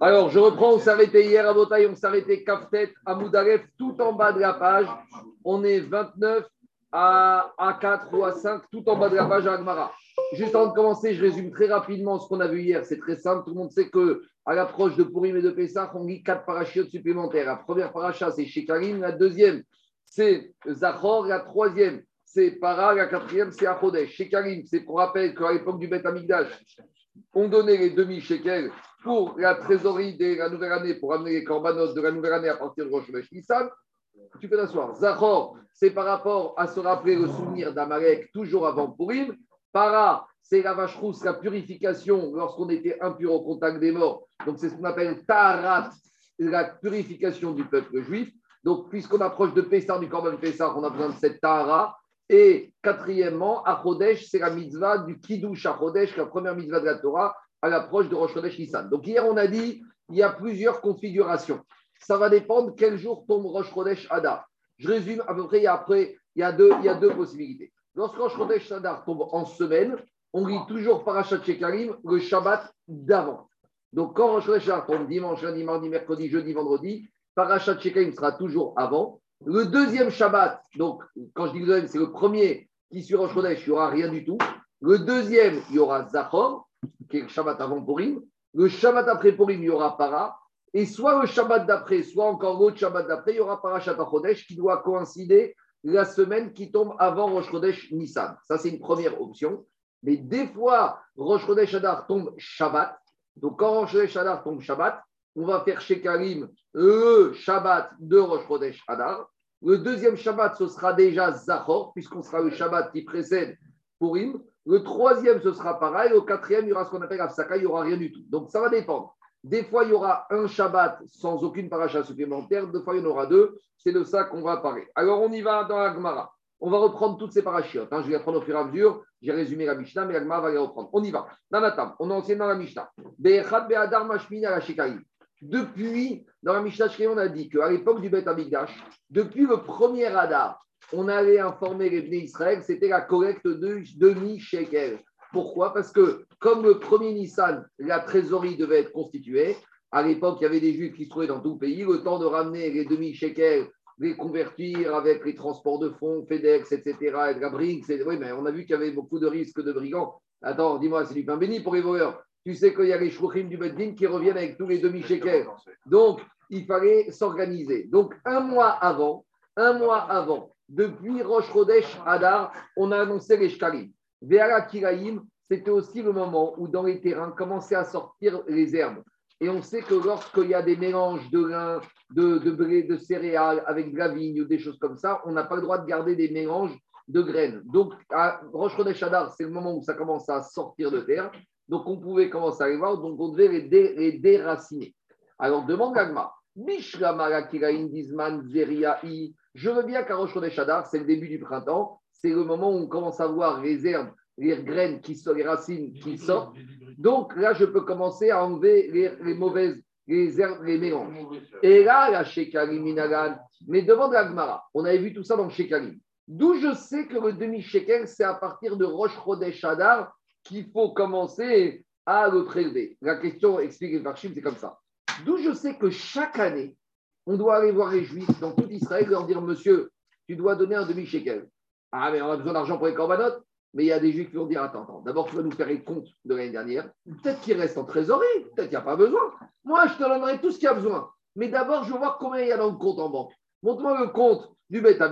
Alors, je reprends, on s'arrêtait hier à Botaï, on s'arrêtait Kaftet, à Moudaref, tout en bas de la page. On est 29 à, à 4 ou à 5, tout en bas de la page à Agmara. Juste avant de commencer, je résume très rapidement ce qu'on a vu hier. C'est très simple. Tout le monde sait que à l'approche de Purim et de Pessah, on lit quatre parachutes supplémentaires. La première paracha, c'est Shekarim. La deuxième, c'est Zachor. La troisième, c'est Para. La quatrième, c'est Achodesh. Shekarim, c'est pour rappel qu'à l'époque du Beth Amigdash, on donnait les demi-shekels pour la trésorerie de la nouvelle année, pour amener les corbanotes de la nouvelle année à partir de Rosh. Tu peux t'asseoir. Zachor, c'est par rapport à se rappeler le souvenir d'Amalek toujours avant Purim. Para, c'est la vache rousse, la purification lorsqu'on était impur au contact des morts. Donc, c'est ce qu'on appelle Taharat, la purification du peuple juif. Donc, puisqu'on approche de Pessah, du Corban Pessah, on a besoin de cette Tahara. Et quatrièmement, Achodesh, c'est la mitzvah du Kiddush Achodesh, la première mitzvah de la Torah, à l'approche de Rosh Chodesh Nissan. Donc, hier, on a dit il y a plusieurs configurations. Ça va dépendre quel jour tombe Rosh Chodesh Adar. Je résume à peu près, il y a deux possibilités. Lorsque Rosh Chodesh Adar tombe en semaine, on lit toujours Parashat Shekarim le Shabbat d'avant. Donc, quand Rosh Chodesh Adar tombe dimanche, lundi, mardi, mercredi, jeudi, vendredi, Parashat Shekarim sera toujours avant. Le deuxième Shabbat, donc quand je dis le deuxième, c'est le premier qui suit Rosh Chodesh, il n'y aura rien du tout. Le deuxième, il y aura Zachor, qui est le Shabbat avant Purim. Le Shabbat après Purim, il y aura Para. Et soit le Shabbat d'après, soit encore l'autre Shabbat d'après, il y aura Parashat Chodesh qui doit coïncider la semaine qui tombe avant Rosh Chodesh Nissan. Ça, c'est une première option. Mais des fois, Rosh Chodesh Adar tombe Shabbat. Donc, quand Rosh Chodesh Adar tombe Shabbat, on va faire chez Karim le Shabbat de Rosh Chodesh. Le deuxième Shabbat, ce sera déjà Zachor, puisqu'on sera le Shabbat qui précède Purim. Le troisième, ce sera pareil. Le quatrième, il y aura ce qu'on appelle Afsaka, il n'y aura rien du tout. Donc, ça va dépendre. Des fois, il y aura un Shabbat sans aucune paracha supplémentaire. Deux fois, il y en aura deux. C'est de ça qu'on va parler. Alors, on y va dans la Gemara. On va reprendre toutes ces parachutes. Hein. Je vais les prendre au fur et à mesure. J'ai résumé la Mishnah, mais la Gemara va les reprendre. On y va. Nanatam, on est ancien dans la Mishnah. Depuis, dans la Mishnah, on a dit qu'à l'époque du Beth Amikdash, depuis le premier Adar, on allait informer les Bnei Israël, c'était la collecte de demi-shekel. Pourquoi? Parce que comme le premier Nissan, la trésorerie devait être constituée, à l'époque, il y avait des juifs qui se trouvaient dans tout le pays, le temps de ramener les demi-shekels, les convertir avec les transports de fonds, FedEx, etc., et la Brinks. Oui, mais on a vu qu'il y avait beaucoup de risques de brigands. Attends, dis-moi, c'est du pain béni pour les voleurs. Tu sais qu'il y a les chouchim du Beddin qui reviennent avec tous les demi-shekels. Donc, il fallait s'organiser. Donc, un mois avant, un mois avant, depuis Rosh Chodesh Hadar, on a annoncé les shkalim. Vera Kiraïm, c'était aussi le moment où dans les terrains commençaient à sortir les herbes. Et on sait que lorsqu'il y a des mélanges de grains, de, de blé, de céréales avec de la vigne ou des choses comme ça, on n'a pas le droit de garder des mélanges de graines. Donc, à Rosh Chodesh Hadar, c'est le moment où ça commence à sortir de terre. Donc, on pouvait commencer à les voir, donc on devait les, déraciner. Alors, demande Gagma. Je veux bien qu'à Rosh c'est le début du printemps, c'est le moment où on commence à voir les herbes, les graines, qui sont, les racines qui sortent. Donc là, je peux commencer à enlever les, mauvaises, les herbes, les mélanges. Et là, la Shekalim Minagan, mais devant la Gemara, on avait vu tout ça dans le Shekalim. D'où je sais que le demi-shekel, c'est à partir de Rosh Chodesh Hadar qu'il faut commencer à le prélever. La question explique Varchim, c'est comme ça. D'où je sais que chaque année, on doit aller voir les Juifs dans tout Israël et leur dire Monsieur, tu dois donner un demi-shekel. Ah, mais on a besoin d'argent pour les corbanotes. Mais il y a des juifs qui vont dire Attends, attends d'abord, tu vas nous faire les comptes de l'année dernière. Peut-être qu'il reste en trésorerie. Peut-être qu'il n'y a pas besoin. Moi, je te donnerai tout ce qu'il y a besoin. Mais d'abord, je veux voir combien il y a dans le compte en banque. Montre-moi le compte du Beth.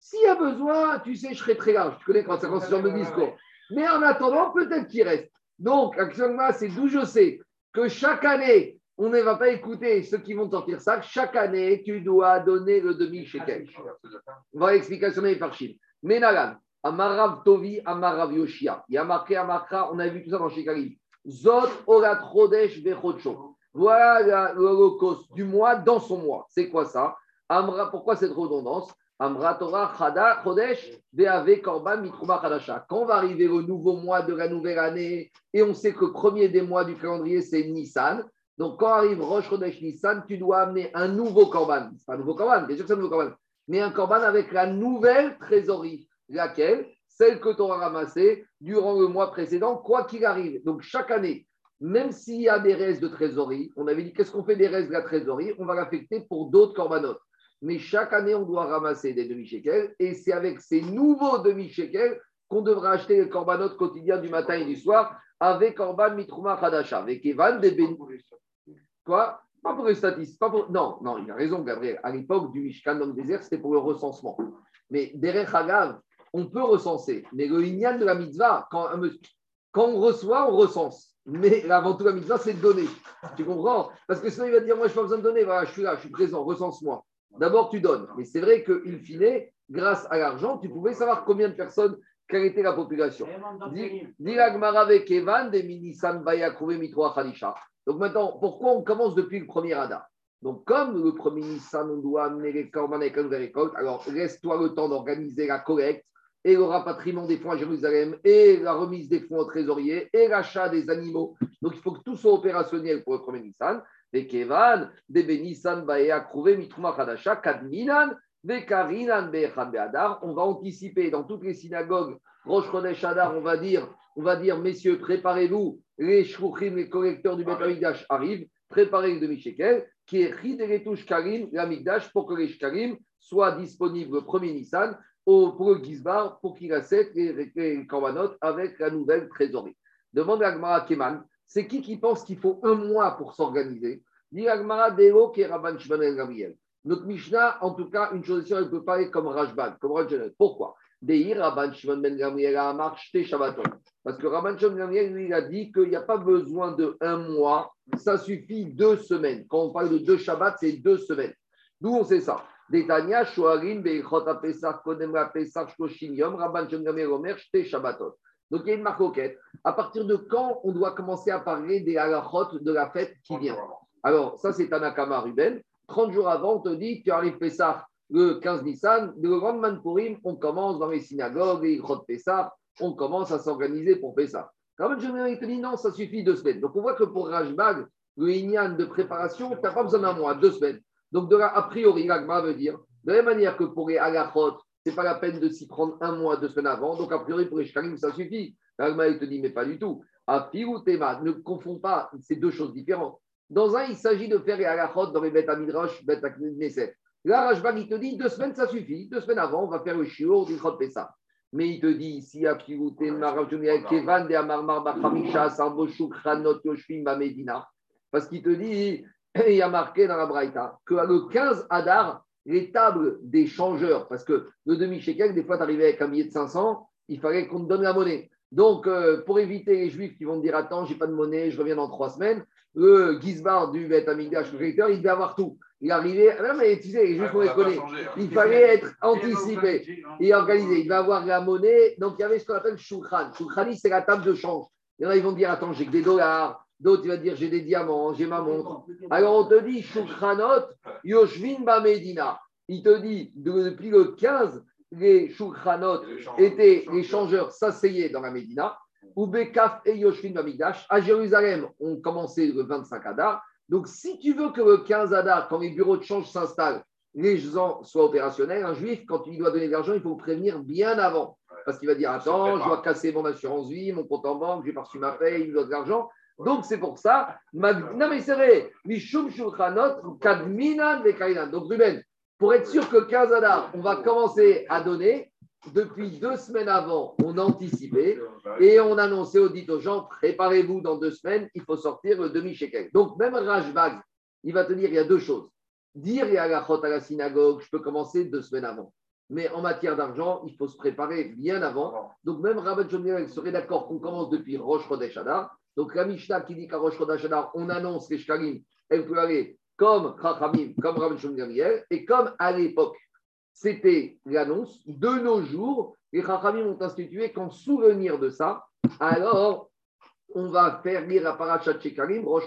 S'il y a besoin, tu sais, je serai très large. Tu connais quand ça concerne le discours. Mais en attendant, peut-être qu'il reste. Donc, actuellement, c'est d'où je sais que chaque année, on ne va pas écouter ceux qui vont sortir ça. Chaque année, tu dois donner le demi-shekel. On va l'explication des Farchim. Menalan, Amarav Tovi, Amarav Yoshia. Il y a marqué Amakra, on a vu tout ça dans Shekarim. Zot Orat Chodesh Bechocho. Voilà l'holocauste du mois dans son mois. C'est quoi ça? Amra, pourquoi cette redondance? Korban. Quand va arriver le nouveau mois de la nouvelle année, et on sait que le premier des mois du calendrier, c'est Nissan. Donc, quand arrive Rosh Chodesh Nissan, tu dois amener un nouveau Korban. C'est pas un nouveau Korban, bien sûr que c'est un nouveau Korban mais un corban avec la nouvelle trésorerie. Laquelle? Celle que tu auras ramassée durant le mois précédent, quoi qu'il arrive. Donc chaque année, même s'il y a des restes de trésorerie, on avait dit qu'est-ce qu'on fait des restes de la trésorerie? On va l'affecter pour d'autres corbanotes. Mais chaque année, on doit ramasser des demi-shekels et c'est avec ces nouveaux demi-shekels qu'on devra acheter les corbanotes quotidiens du matin et du soir avec Korban Mitrouma Khadasha, avec Evan des Quoi? Pas pour les statistiques. Non, non, il a raison, Gabriel. À l'époque du Mishkan dans le désert, c'était pour le recensement. Mais derrière Hagav, on peut recenser. Mais le Inyan de la mitzvah, quand on reçoit, on recense. Mais avant tout, la mitzvah, c'est de donner. Tu comprends? Parce que sinon, il va dire Moi, je n'ai pas besoin de donner. Voilà, je suis là, je suis présent, recense-moi. D'abord, tu donnes. Mais c'est vrai qu'il fine, grâce à l'argent, tu pouvais savoir combien de personnes, quelle était la population. Donc maintenant, pourquoi on commence depuis le premier Adar Donc, comme le premier Nissan, on doit amener les corbanes avec la récolte, alors reste-toi le temps d'organiser la collecte et le rapatriement des fonds à Jérusalem, et la remise des fonds au trésorier, et l'achat des animaux. Donc, il faut que tout soit opérationnel pour le premier Nissan. Krouvé, Mitrouma Kadminan, Beadar. On va anticiper dans toutes les synagogues, Rosh Chodesh Adar, on va dire, on va dire, messieurs, préparez-vous, les shrouchim, les collecteurs du Betamikdash arrivent, préparez le demi-shekel, qui est Rideletush Karim, l'Amikdash, pour que les Shkarim soient disponibles le premier Nissan pour le Gizbar, pour qu'il accepte les, les Korbanot avec la nouvelle trésorerie. Demande à Gmara Keman, c'est qui qui pense qu'il faut un mois pour s'organiser? Est Gabriel. Notre Mishnah, en tout cas, une chose elle peut comme Rajban, comme Rajban. Pourquoi? Rabban Shimon Ben marché Shabbaton. Parce que Rabban Shimon Ben Gabriel, lui, il a dit qu'il n'y a pas besoin de un mois, ça suffit deux semaines. Quand on parle de deux Shabbats, c'est deux semaines. D'où on sait ça? Rabban Shimon Shte Shabbaton. Donc il y a une marcoquette. À partir de quand on doit commencer à parler des halachot de la fête qui vient Alors, ça, c'est Tanakama Ruben. 30 jours avant, on te dit tu arrives Pessah le 15 Nissan. Le grand Manpurim, on commence dans les synagogues, les grottes Pessah, on commence à s'organiser pour Pessah. Quand même, je te dit non, ça suffit deux semaines. Donc on voit que pour Rajbag, le Inyan de préparation, tu n'as pas besoin d'un mois, deux semaines. Donc de là, a priori, l'agma veut dire, de la même manière que pour les halachot, ce n'est pas la peine de s'y prendre un mois, deux semaines avant. Donc, a priori, pour les shkarim, ça suffit. L'agma, il te dit, mais pas du tout. A ou tema, ne confonds pas ces deux choses différentes. Dans un, il s'agit de faire les halachot dans les bêtes à midrash, bêtes à knesset. Là, Rajbag, il te dit, deux semaines, ça suffit. Deux semaines avant, on va faire le shiur du Pessa. Mais il te dit ici, à Kevan de Amarmar Bachamisha, Sarboshuk, Ranot, Yoshvim, Medina. Parce qu'il te dit, il y a marqué dans la Braïta que le 15 Adar, les tables des changeurs, parce que le demi-shekel, des fois, tu arrivais avec un billet de 500, il fallait qu'on te donne la monnaie. Donc, euh, pour éviter les juifs qui vont te dire Attends, j'ai pas de monnaie, je reviens dans trois semaines, le Gizbar du Bet Amigdash, le directeur, il devait avoir tout. Il arrivait, ah non, mais tu sais, juste pour les il fallait être anticipé et organisé. Il devait avoir la monnaie, donc il y avait ce qu'on appelle Shulchan. Shulchani, c'est la table de change. Il y en a, ils vont dire Attends, j'ai que des dollars, D'autres, il va dire j'ai des diamants, j'ai ma montre. Alors on te dit Shulchanot, Yoshvin Medina. Il te dit depuis le 15, les Shulchanot étaient, les changeurs s'asseyaient dans la Médina. Ou Bekaf et Yoshvin Bamigdash. À Jérusalem, on commençait le 25 Adar. Donc si tu veux que le 15 Adar, quand les bureaux de change s'installent, les gens soient opérationnels, un juif, quand il doit donner de l'argent, il faut prévenir bien avant. Parce qu'il va dire Attends, je dois casser mon assurance vie, mon compte en banque, j'ai pas reçu ma paye, il doit de l'argent. Donc c'est pour ça, non mais c'est vrai, Mishum Shulchanot, Kadminan Donc Ruben, pour être sûr que 15 Adar, on va commencer à donner, depuis deux semaines avant, on a anticipé et on annonçait au dit aux gens, préparez-vous dans deux semaines, il faut sortir le demi-shekel. Donc même Rajbag, il va te dire, il y a deux choses. Dire et à la à la synagogue, je peux commencer deux semaines avant. Mais en matière d'argent, il faut se préparer bien avant. Donc même Rabban Shomriel serait d'accord qu'on commence depuis Rosh Chodesh Adar. Donc la Mishnah qui dit qu'à Rosh on annonce les Shkarim, elle peut aller comme Chachamim, comme Rabban Gamriel, et comme à l'époque, c'était l'annonce, de nos jours, les Chachamim ont institué qu'en souvenir de ça, alors on va faire lire la parachat Shekarim, Rosh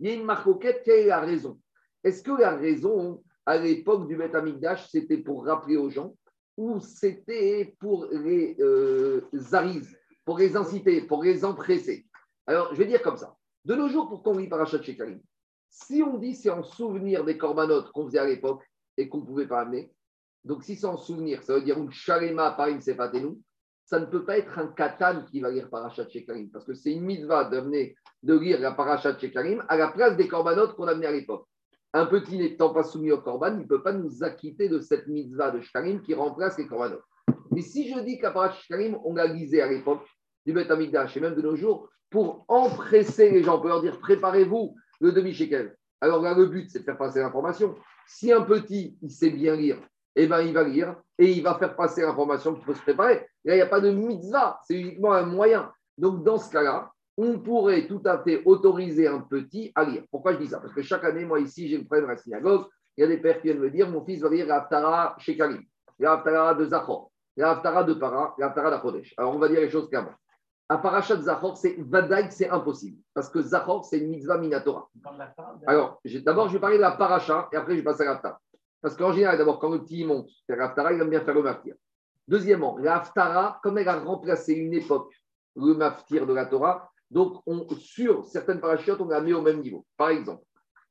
Il y a une marcoquette, quelle est la raison. Est-ce que la raison, à l'époque du Beth Amikdash, c'était pour rappeler aux gens, ou c'était pour les euh, pour les inciter, pour les empresser? Alors, je vais dire comme ça. De nos jours, pourquoi on lit Parachat Shekarim Si on dit c'est en souvenir des corbanotes qu'on faisait à l'époque et qu'on ne pouvait pas amener, donc si c'est en souvenir, ça veut dire une shalema par une nous. ça ne peut pas être un katan qui va lire Parashat Shekarim, parce que c'est une mitzvah d'amener, de lire la Parashat Shekarim à la place des corbanotes qu'on amenait à l'époque. Un petit n'étant pas soumis au korban, il ne peut pas nous acquitter de cette mitzvah de Shekarim qui remplace les corbanotes. Mais si je dis qu'à Parashat Shekarim, on l'a lisé à l'époque du Beth Amikdash et même de nos jours, pour empresser les gens, pour leur dire préparez-vous le demi-shekel. Alors là, le but, c'est de faire passer l'information. Si un petit, il sait bien lire, eh ben, il va lire et il va faire passer l'information qu'il faut se préparer. Là, il n'y a pas de mitzvah, c'est uniquement un moyen. Donc, dans ce cas-là, on pourrait tout à fait autoriser un petit à lire. Pourquoi je dis ça? Parce que chaque année, moi, ici, j'ai le problème à la synagogue. Il y a des pères qui viennent me dire mon fils va lire l'Aftara chez Karim, de Zachor, l'Aftara de Para, l'Aftara d'Achodesh. Alors, on va dire les choses clairement. Un parachat Zachor, c'est Vadaï, c'est impossible. Parce que Zachor, c'est une mitzvah minatora. Alors, d'abord, je vais parler de la paracha et après, je vais passer à l'Aftara. Parce qu'en général, d'abord, quand le petit monte faire l'Aftara, il aime bien faire le maftir. Deuxièmement, l'Aftara, comme elle a remplacé une époque, le maftir de la Torah, donc on, sur certaines parachutes, on la mis au même niveau. Par exemple,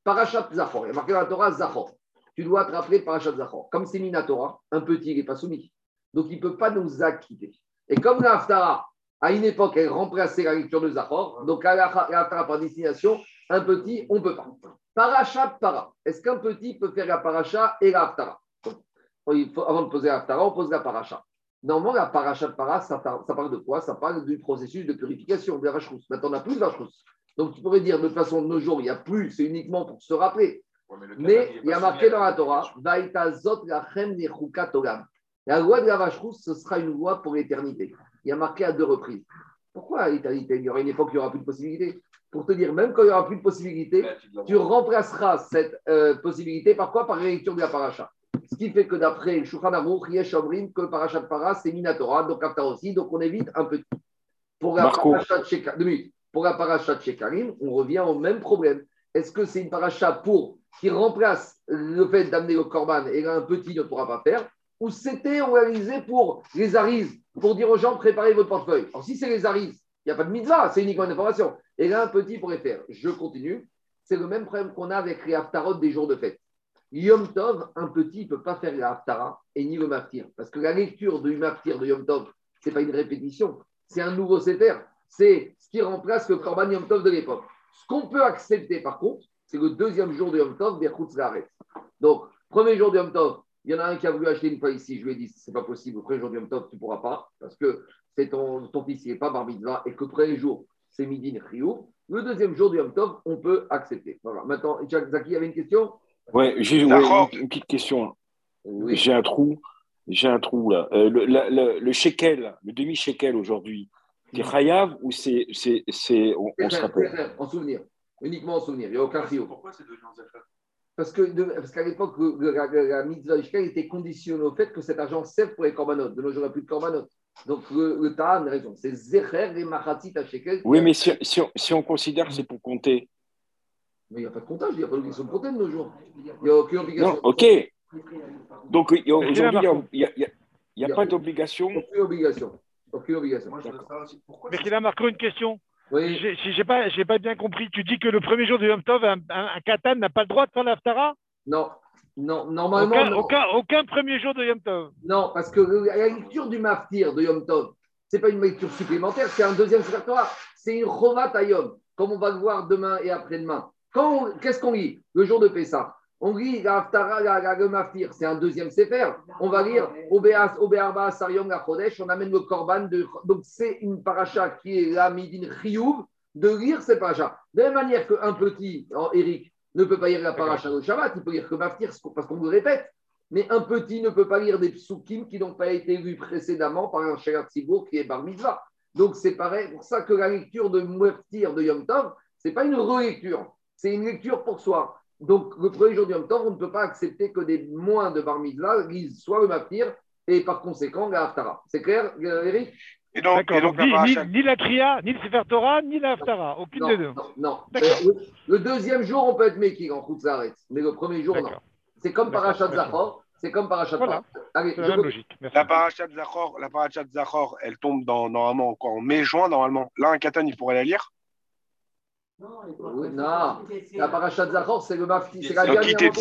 parachat Zachor, il y a marqué dans la Torah Zachor. Tu dois te rappeler parachat Zachor. Comme c'est Minatora, un petit, il n'est pas soumis. Donc, il ne peut pas nous acquitter. Et comme l'Aftara, à une époque, elle remplaçait la lecture de Zachor, donc à l'Aftara par destination, un petit, on ne peut pas. Parachat para. Est-ce qu'un petit peut faire la paracha et la Haftara Avant de poser la Haftara, on pose la paracha. Normalement, la paracha para, ça, parle de quoi? Ça parle du processus de purification de la vache Maintenant, on n'a plus de vache Donc, tu pourrais dire, de toute façon, de nos jours, il n'y a plus, c'est uniquement pour se rappeler. mais, il y a marqué dans la Torah, La loi de la vache rousse, ce sera une loi pour l'éternité. Il y a marqué à deux reprises. Pourquoi l'éternité Il y aura une époque où il n'y aura plus de possibilité pour te dire, même quand il n'y aura plus de possibilité, tu remplaceras cette euh, possibilité par quoi? Par l'électure de la paracha. Ce qui fait que d'après Shulchan Aruch, Yesh Omrim, que paracha de para, c'est Minatora, donc Aftar aussi, donc on évite un peu. Pour la paracha de pour la paracha de Shekarim, on revient au même problème. Est-ce que c'est une paracha pour qui remplace le fait d'amener le korban et là un petit ne pourra pas faire? Ou c'était réalisé pour les arises, pour dire aux gens préparez votre portefeuille. Alors si c'est les arises, il n'y a pas de mitzvah, c'est uniquement une information. Et là, un petit pourrait faire. Je continue. C'est le même problème qu'on a avec les haftarot des jours de fête. Yom Tov, un petit ne peut pas faire la haftara et ni le maftir. Parce que la lecture du maftir de Yom Tov, ce n'est pas une répétition, c'est un nouveau sefer. C'est ce qui remplace le korban Yom Tov de l'époque. Ce qu'on peut accepter par contre, c'est le deuxième jour de Yom Tov, Berchutz Donc, premier jour de Yom Tov, il y en a un qui a voulu acheter une fois ici, je lui ai dit, c'est pas possible, le premier jour Yom Tov, tu ne pourras pas, parce que c'est ton, ton fils, il n'est pas bar mitzvah, et que le premier jour, c'est Midin Rioux. Le deuxième jour du Yom Tov, on peut accepter. Voilà. Maintenant, Zaki avait une question? Oui, j'ai une petite question. J'ai un trou. J'ai un trou là. Euh, le, le, le, shekel, le demi-shekel aujourd'hui, c'est Chayav ou c'est. On, on se rappelle? En souvenir. Uniquement en souvenir. Il n'y a aucun rio. Pourquoi c'est devenu que parce qu'à l'époque, la, la, mitzvah shekel était conditionnée au fait que cet argent serve pour les corbanotes. De nos jours, il n'y a plus de corbanotes. Donc le, le a raison. C'est Zecher et Machatit à Shekel. Oui, mais si, si, on, si on considère que c'est pour compter. Mais il n'y a pas de comptage, il n'y a pas d'obligation de compter de nos jours. Il n'y a aucune obligation. Non, ok. Donc aujourd'hui, il n'y a, a, pas d'obligation. Aucune obligation. Aucune obligation. Mais il a marqué une question. Oui. N'ai pas, pas bien compris, tu dis que le premier jour du Yom Tov, un, un, un katan n'a pas le droit de faire l'Aftara? Non, non, normalement. Aucun, Aucun, premier jour de Yom Tov. Non, parce que la lecture du Maftir de Yom Tov, ce n'est pas une lecture supplémentaire, c'est un deuxième répertoire. C'est une Chovat à Yom, comme on va le voir demain et après-demain. Qu'est-ce qu'on lit? Le jour de Pessah. On lit la Haftara, la, le Maftir, c'est un deuxième Sefer. On va lire Obearba, Sarion, la Chodesh, on amène le Korban. De, donc c'est une paracha qui est la Midin Chiyuv de lire cette paracha. De la même manière qu'un petit, Eric, ne peut pas lire la paracha de Shabbat, il peut lire que Maftir parce qu'on vous répète. Mais un petit ne peut pas lire des psukim qui n'ont pas été lus précédemment par un Sherat Sibour qui est bar mitzvah. Donc c'est pareil, pour ça que la lecture de Maftir de Yom Tov, ce n'est pas une relecture, c'est une lecture pour soi. Donc le premier jour de Yom Tov, on ne peut pas accepter que des moins de bar mitzvah lisent soit le Maftir et par conséquent la Haftara. C'est clair, Eric? Et donc, ni, la Tria, ni le Sefer Torah, ni la Haftara, aucune des deux. Non, non. Le, deuxième jour, on peut être making en Khutzaret, mais le premier jour, non. C'est comme Parachat Zachor, c'est comme Parachat voilà. Allez, la, logique. la Parachat Zachor, la Parachat Zachor, elle tombe dans, normalement encore en mai-juin, normalement. Là, un Katan, il pourrait la lire non, non, la Parachat Zachor, c'est le mafti, c'est la dernière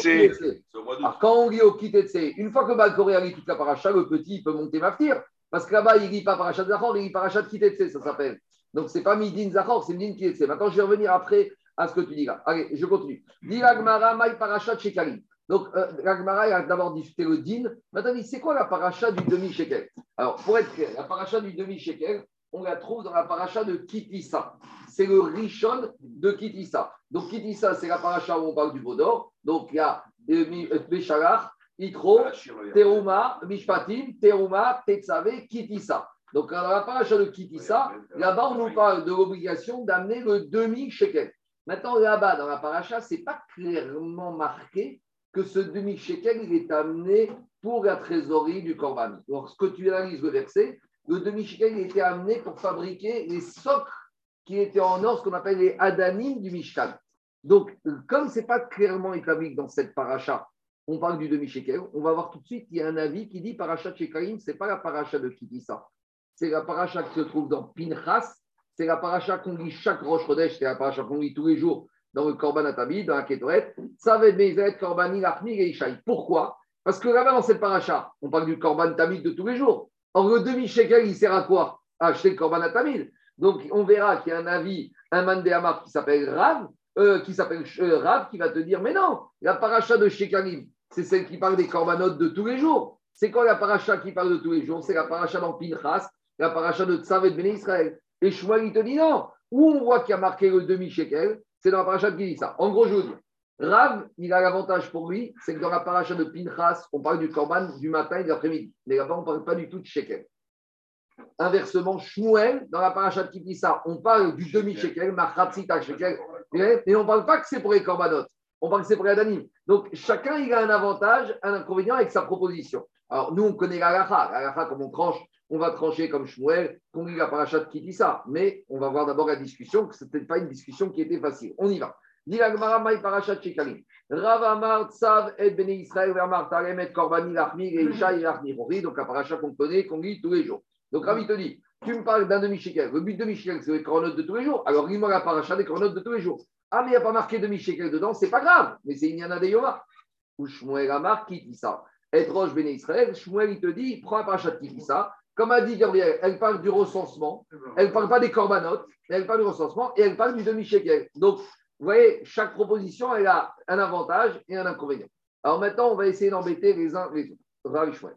Alors, quand on lit au Kitetse, une fois que Balkoré a lu toute la paracha, le petit, il peut monter maftir. Parce que là-bas, il lit pas Parachat Zachor, il lit Parachat Kitetse, ça s'appelle. Donc, ce n'est pas Midin Zachor, c'est Midin Kitetse. Maintenant, je vais revenir après à ce que tu dis là. Allez, je continue. Dit Agmara, Maï Parachat Shekalim. Donc, euh, l'Agmara, il a d'abord discuté le din. Maintenant, c'est quoi la paracha du demi-shekel? Alors, pour être clair, la paracha du demi-shekel, on la trouve dans la paracha de Kitissa. C'est le Rishon de Kitissa. Donc, Kitissa, c'est la paracha où on parle du Vaudor. Donc, il y a Béchalach, Itro, Teruma, Mishpatim, Teruma, Tetzave, Kitissa. Donc, dans la paracha de Kitissa, là-bas, on nous parle de l'obligation d'amener le demi-shekel. Maintenant, là-bas, dans la paracha, ce n'est pas clairement marqué que ce demi-shekel, est amené pour la trésorerie du Corban. Lorsque tu analyses le verset, le demi-shekel, il était amené pour fabriquer les socles qui étaient en or, ce qu'on appelle les adanim du Mishkan. Donc, comme ce n'est pas clairement établi dans cette paracha, on parle du demi-shekel, on va voir tout de suite, il y a un avis qui dit paracha Shekalim, ce n'est pas la paracha de Kitissa. C'est la paracha qui se trouve dans Pinchas, c'est la paracha qu'on lit chaque Rosh Chodesh, c'est la paracha qu'on lit tous les jours dans le Korban Atabi, dans la Ketoret. Ça va être Korbani, Lachmi et Ishaï. Pourquoi? Parce que là-bas, dans cette paracha, on parle du Korban Tamid de tous les jours. Or, le demi-shekel, il sert à quoi? À acheter le Korban Atamid. Donc, on verra qu'il y a un avis, un Mandéamar qui s'appelle Rav, euh, qui s'appelle euh, Rav, qui va te dire Mais non, la paracha de Shekalim, c'est celle qui parle des corbanotes de tous les jours. C'est quoi la paracha qui parle de tous les jours? C'est la paracha dans la paracha de Tzavet Ben Israël. Et Shmuel, il te dit non. Où on voit qu'il a marqué le demi-shekel, c'est dans la paracha qui dit. En gros, je vous dis, Rav, il a l'avantage pour lui, c'est que dans la paracha de Pinchas, on parle du korban du matin et de l'après-midi. Mais là-bas, on ne parle pas du tout de shekel. Inversement, Shmuel, dans la paracha qui dit ça, on parle du demi-shekel, Machatzita shekel, et on ne parle pas que c'est pour les corbanotes. On parle que c'est pour les adanim. Donc, chacun, il a un avantage, un inconvénient avec sa proposition. Alors, nous, on connaît la La comme on tranche, on va trancher comme Shmuel, qu'on lit la paracha qui dit ça. Mais on va voir d'abord la discussion, que ce n'était pas une discussion qui était facile. On y va. Dit la Gemara, Maï parachat Shekalim. Rav Amar, Tsav, Et Bene Israël, Vermar, Tarem, Et Korbani, Lachmi, et Donc, la paracha qu'on connaît, qu'on lit tous les jours. Donc, Ravi te dit, tu me parles d'un demi-shekel. Le but de demi-shekel, c'est les chronotes de tous les jours. Alors, lis-moi la paracha des chronotes de tous les jours. Ah, mais il n'y a pas marqué demi-shekel dedans, c'est pas grave. Mais c'est Inyana de Yoma. Ou Shmuel Amar qui dit ça. Et Roche Bene Israël, Shmuel, il te dit, prends la paracha qui dit ça. Comme a dit Gabriel, elle parle du recensement, elle ne parle pas des corbanotes, elle parle du recensement et elle parle du demi-shekel. Donc, vous voyez, chaque proposition, elle a un avantage et un inconvénient. Alors maintenant, on va essayer d'embêter les uns les autres.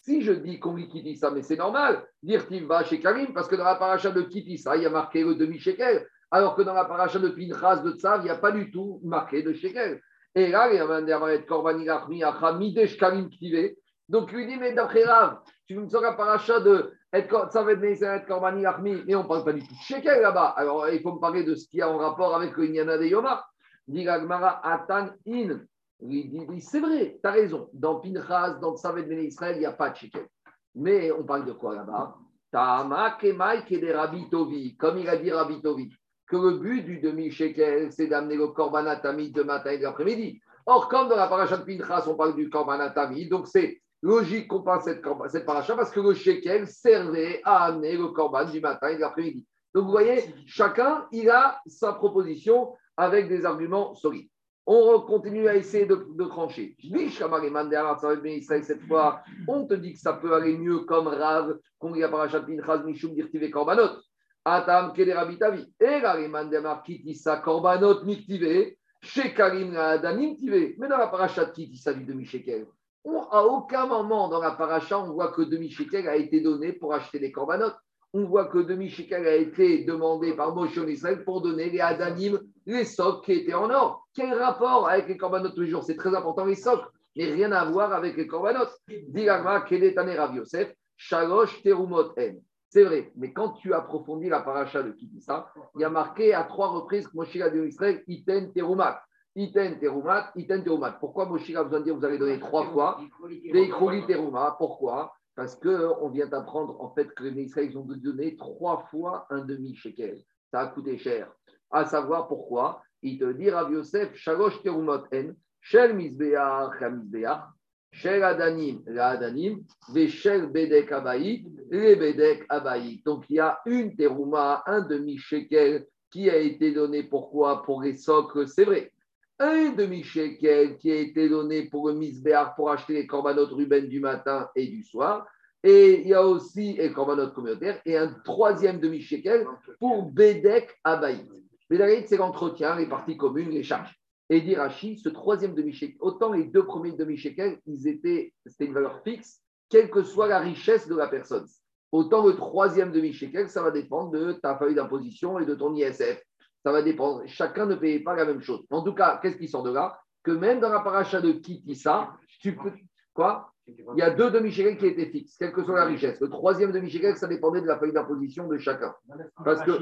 Si je dis qu'on lit dit ça, mais c'est normal, dire qu'il va chez Karim, parce que dans la paracha de ça, il y a marqué le demi-shekel, alors que dans la paracha de Pinchas de Tzav, il n'y a pas du tout marqué de shekel. Et là, il y a Korbani Rachmi, Midesh Karim Ktive. Donc, lui dit, mais d'après Rav, tu me sors la paracha de Mais on ne parle pas du tout de shekel là-bas. Alors, il faut me parler de ce qui a en rapport avec le Inyana de Yoma. Dit Atan In. Il c'est vrai, tu as raison. Dans Pinchas, dans Tzavet Ben Israël, il n'y a pas de shekel. Mais on parle de quoi là-bas? Tama Kemai Kede Rabitovi, comme il a dit Rabitovi que le but du demi-shekel, c'est d'amener le korban tamid de matin et de l'après-midi. Or, comme dans la paracha de Pinchas, on parle du korban tamid, donc c'est logique qu'on parle cette, cette paracha parce que le shekel servait à amener le korban du matin et de l'après-midi. Donc, vous voyez, chacun, il a sa proposition avec des arguments solides. On continue à essayer de, de trancher. Cette fois, on te dit que ça peut aller mieux comme Rav, qu'on dit la paracha de Pinchas, Mishum, Dirtive, Korbanot. Atam Rabitavi. Et la Rimandemar Kitissa Korbanot Miktive, chez Karim Adanim Tive. Mais dans la paracha Kitissa du demi-shekel, à aucun moment dans la paracha, on voit que demi-shekel a été donné pour acheter des korbanot. On voit que demi-shekel a été demandé par Moshe Israël pour donner les Adanim, les socs qui étaient en or. Quel rapport avec les korbanot toujours C'est très important, les socs, mais rien à voir avec les korbanot. Dilagma, Rav Yosef, Shalosh Terumot En. C'est vrai, mais quand tu approfondis la paracha de Kitissa, il y a marqué à trois reprises que Moshe Israël, Iten Terumat. Iten Terumat, Iten Terumat. Pourquoi Moshe a besoin de dire, vous allez donner trois fois Veikroli. Pourquoi? Parce qu'on vient d'apprendre en fait que les Israéliens ont donné trois fois un demi-shekel. Ça a coûté cher. À savoir pourquoi? Il te dit, Rav Yosef, Shalosh Terumot En, Shel Mizbeach, Mizbeach, Shel Adanim, la Adanim, Veshel Bedek Abaï, les Bedek Abaï. Donc il y a une terouma, un demi-shekel qui a été donné pourquoi? Pour les socles, c'est vrai. Un demi-shekel qui a été donné pour le misbéar pour acheter les corbanotes Ruben du matin et du soir. Et il y a aussi les corbanotes communautaires et un troisième demi-shekel pour Bedek Abaït. Bedek, c'est l'entretien, les parties communes, les charges. Et d'Irachi, ce troisième demi-shekel, autant les deux premiers demi-shekels, ils étaient, c'était une valeur fixe, quelle que soit la richesse de la personne. Autant le troisième demi-shekel, ça va dépendre de ta feuille d'imposition et de ton ISF. Ça va dépendre. Chacun ne paye pas la même chose. En tout cas, qu'est-ce qui sort de là? Que même dans la paracha de Kitissa, tu peux. Quoi? Il y a deux demi-shekels qui étaient fixes, quelle que soit la richesse. Le troisième demi-shekel, ça dépendait de la feuille d'imposition de chacun. Parce que.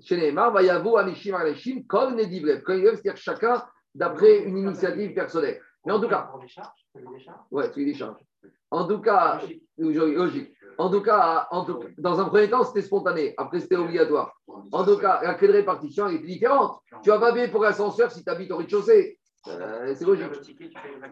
Chez Neymar, va y avoir Anishim Anishim, comme Nedivlev. c'est-à-dire chacun d'après une initiative personnelle. Mais en tout cas. Ouais, tu les décharges. En tout cas, logique. En tout cas, dans un premier temps, c'était spontané. Après, c'était obligatoire. En tout cas, la clé de répartition est différente. Tu vas pas payer pour l'ascenseur si tu habites au rez-de-chaussée. Euh, c'est logique.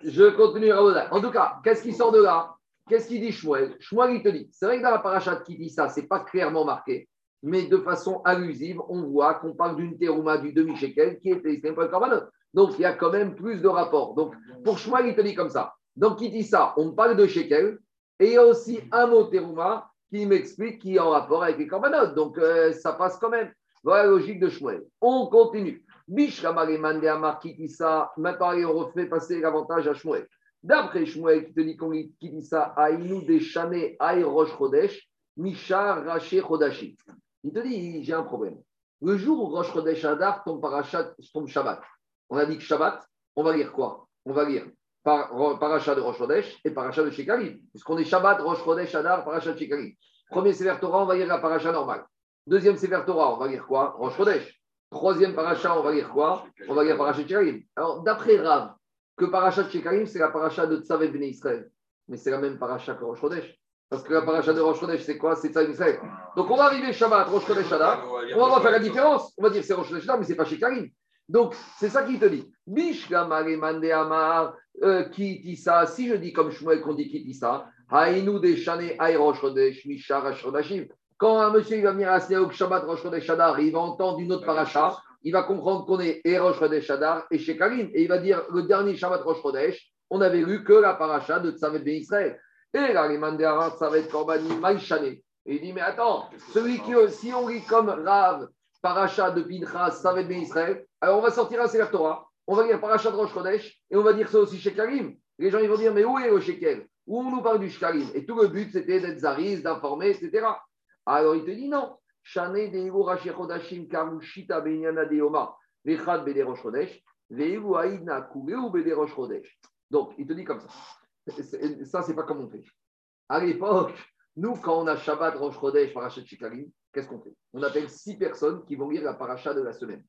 Je continue En tout cas, qu'est-ce qui sort de là? Qu'est-ce qu'il dit Shmuel? Shmuel, il te dit c'est vrai que dans la parachat qui dit ça, ce n'est pas clairement marqué, mais de façon allusive, on voit qu'on parle d'une terouma du demi-shekel qui est destinée pour le. Donc, il y a quand même plus de rapports. Donc, pour Shmuel, il te dit comme ça. Donc, qui dit ça On parle de shekel et il y a aussi un mot terouma qui m'explique qui est en rapport avec les korbanot. Donc, euh, ça passe quand même. Voilà la logique de Shmuel. On continue. qui dit ça. Maintenant, on refait passer l'avantage à Shmuel. D'après Shmuel qui te dit qu'on dit ça, Aïnou des Chané Aï Rosh Chodesh, Mishar Raché Chodashi. Il te dit, j'ai un problème. Le jour où Rosh Adar tombe, parachat, tombe Shabbat, on a dit que Shabbat, on va lire quoi? On va lire par, parachat de Rosh Chodesh et parachat de Shekalim. Puisqu'on est Shabbat, Rosh Chodesh Adar, parachat de Shekalim. Premier Sefer Torah, on va lire la paracha normale. Deuxième Sefer Torah, on va lire quoi? Rosh Chodesh. Troisième paracha, on va lire quoi? On va lire parachat de Shekalim. Alors, d'après Rav, que Parachat Shekarim, c'est la paracha de Tzavet Bnei Israël. Mais c'est la même paracha que Rosh Chodesh. Parce que la paracha de Rosh Chodesh, c'est quoi? C'est Tzavet Israël. Donc on va arriver Shabbat, Rosh Chodesh, Adar. On va faire la différence. On va dire c'est Rosh Chodesh, mais c'est pas Shekarim. Donc c'est ça qu'il te dit. Amar, euh, qui dit ça Si je dis comme Shmuel qu'on dit qui dit ça, Haïnou de Shane Hay Rosh Chodesh, Mishar. Quand un monsieur il va venir à Shabbat, Rosh Chodesh, Adar, il va entendre une autre paracha il va comprendre qu'on est et Rosh Chodesh Adar et chez. Et il va dire le dernier Shabbat Rosh Chodesh, on avait lu que la paracha de Tzavet Ben Israël. Et là, les Mandéarat, Tzavet Korbani, Maïchane. Et il dit, mais attends, celui qui, si on lit comme Rav, paracha de Pinchas, Tzavet Ben Israël, alors on va sortir un Sefer Torah, on va lire paracha de Rosh Chodesh et on va dire ça aussi chez Karim. Les gens ils vont dire, mais où est le Shekel? Où on nous parle du Shekarim Et tout le but, c'était d'être Zaris, d'informer, etc. Alors il te dit non. Shane Karushita Benyana Vechad Bederosh Chodesh, Aïdna Bederosh Chodesh? Donc, il te dit comme ça. Ça, c'est pas comme on fait. À l'époque, nous, quand on a Shabbat Rosh Chodesh, Parashat Shikarim, qu'est-ce qu'on fait? On appelle six personnes qui vont lire la paracha de la semaine.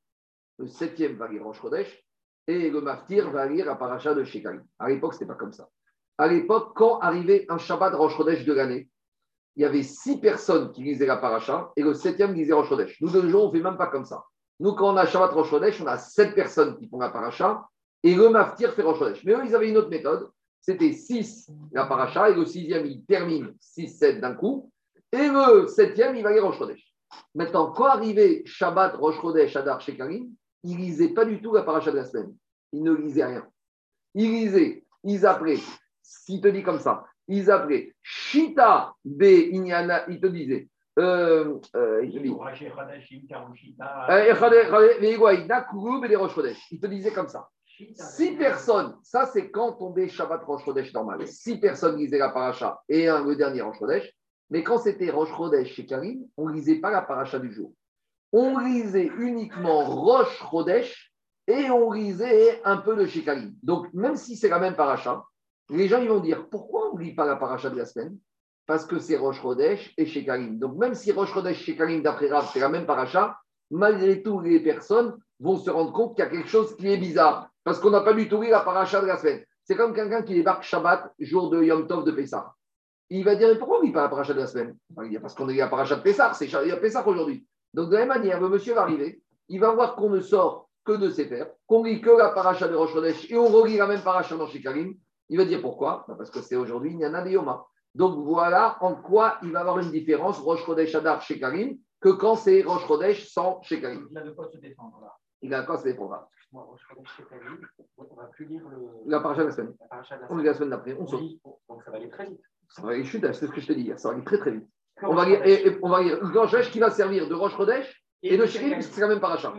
Le septième va lire Rosh Chodesh et le Maftir va lire la paracha de Shikarim. À l'époque, ce n'était pas comme ça. À l'époque, quand arrivait un Shabbat Rosh de l'année, il y avait six personnes qui lisaient la paracha et le septième lisait Rosh. Nous, de nos jours, on ne fait même pas comme ça. Nous, quand on a Shabbat Rosh on a sept personnes qui font la paracha et le maftir fait Rosh. Mais eux, ils avaient une autre méthode. C'était six la paracha et le sixième, il termine six, sept d'un coup. Et le septième, il va lire Rosh Chodesh. Maintenant, quand arrivait Shabbat Rosh Chodesh Adar Shekarim, ils ne lisaient pas du tout la paracha de la semaine. Ils ne lisaient rien. Ils lisaient, ils appelaient. S'il te dit comme ça, ils appelaient Shita Be Inyana, ils te disaient. Euh, euh, il te dit. Il te disait comme ça. Six personnes, ça c'est quand tombait Shabbat Rosh Chodesh normal. Six personnes lisaient la paracha et un, le dernier Rosh Chodesh. Mais quand c'était Rosh Chodesh chez Karim, on ne lisait pas la paracha du jour. On lisait uniquement Rosh Chodesh et on lisait un peu de chez Karim. Donc même si c'est la même paracha, les gens ils vont dire pourquoi on ne lit pas la paracha de la semaine? Parce que c'est Roche Rodesh et Shekarim. Donc même si Roche Rodesh et Shekarim, d'après Rav, c'est la même paracha, malgré tout, les personnes vont se rendre compte qu'il y a quelque chose qui est bizarre. Parce qu'on n'a pas du tout la paracha de la semaine. C'est comme quelqu'un qui débarque Shabbat, jour de Yom Tov de Pessah. Il va dire pourquoi on ne lit pas la paracha de la semaine? Il parce qu'on lit la paracha de Pessah, c'est Pessah aujourd'hui. Donc de la même manière, le monsieur va arriver, il va voir qu'on ne sort que de ses pères, qu'on lit que la paracha de Rosh Chodesh et on relit la même paracha dans Shekarim. Il va dire pourquoi? Bah, Parce que c'est aujourd'hui Nyana de Yoma. Donc voilà en quoi il va y avoir une différence Rosh Chodesh Adar chez Karim que quand c'est Roche Chodesh sans Shekalim. Il a de quoi se défendre là. Il a de quoi se défendre Roche Chodesh Shekalim, on va plus lire le... la paracha de la semaine. La paracha de la semaine. On lit la semaine d'après, on saute. Donc ça va aller très vite. Ça va aller chute, c'est ce que je te dis hier, ça va aller très très vite. On va, lire, et, on va lire qui va servir de Roche Chodesh et, de Shekalim, puisque c'est quand même paracha.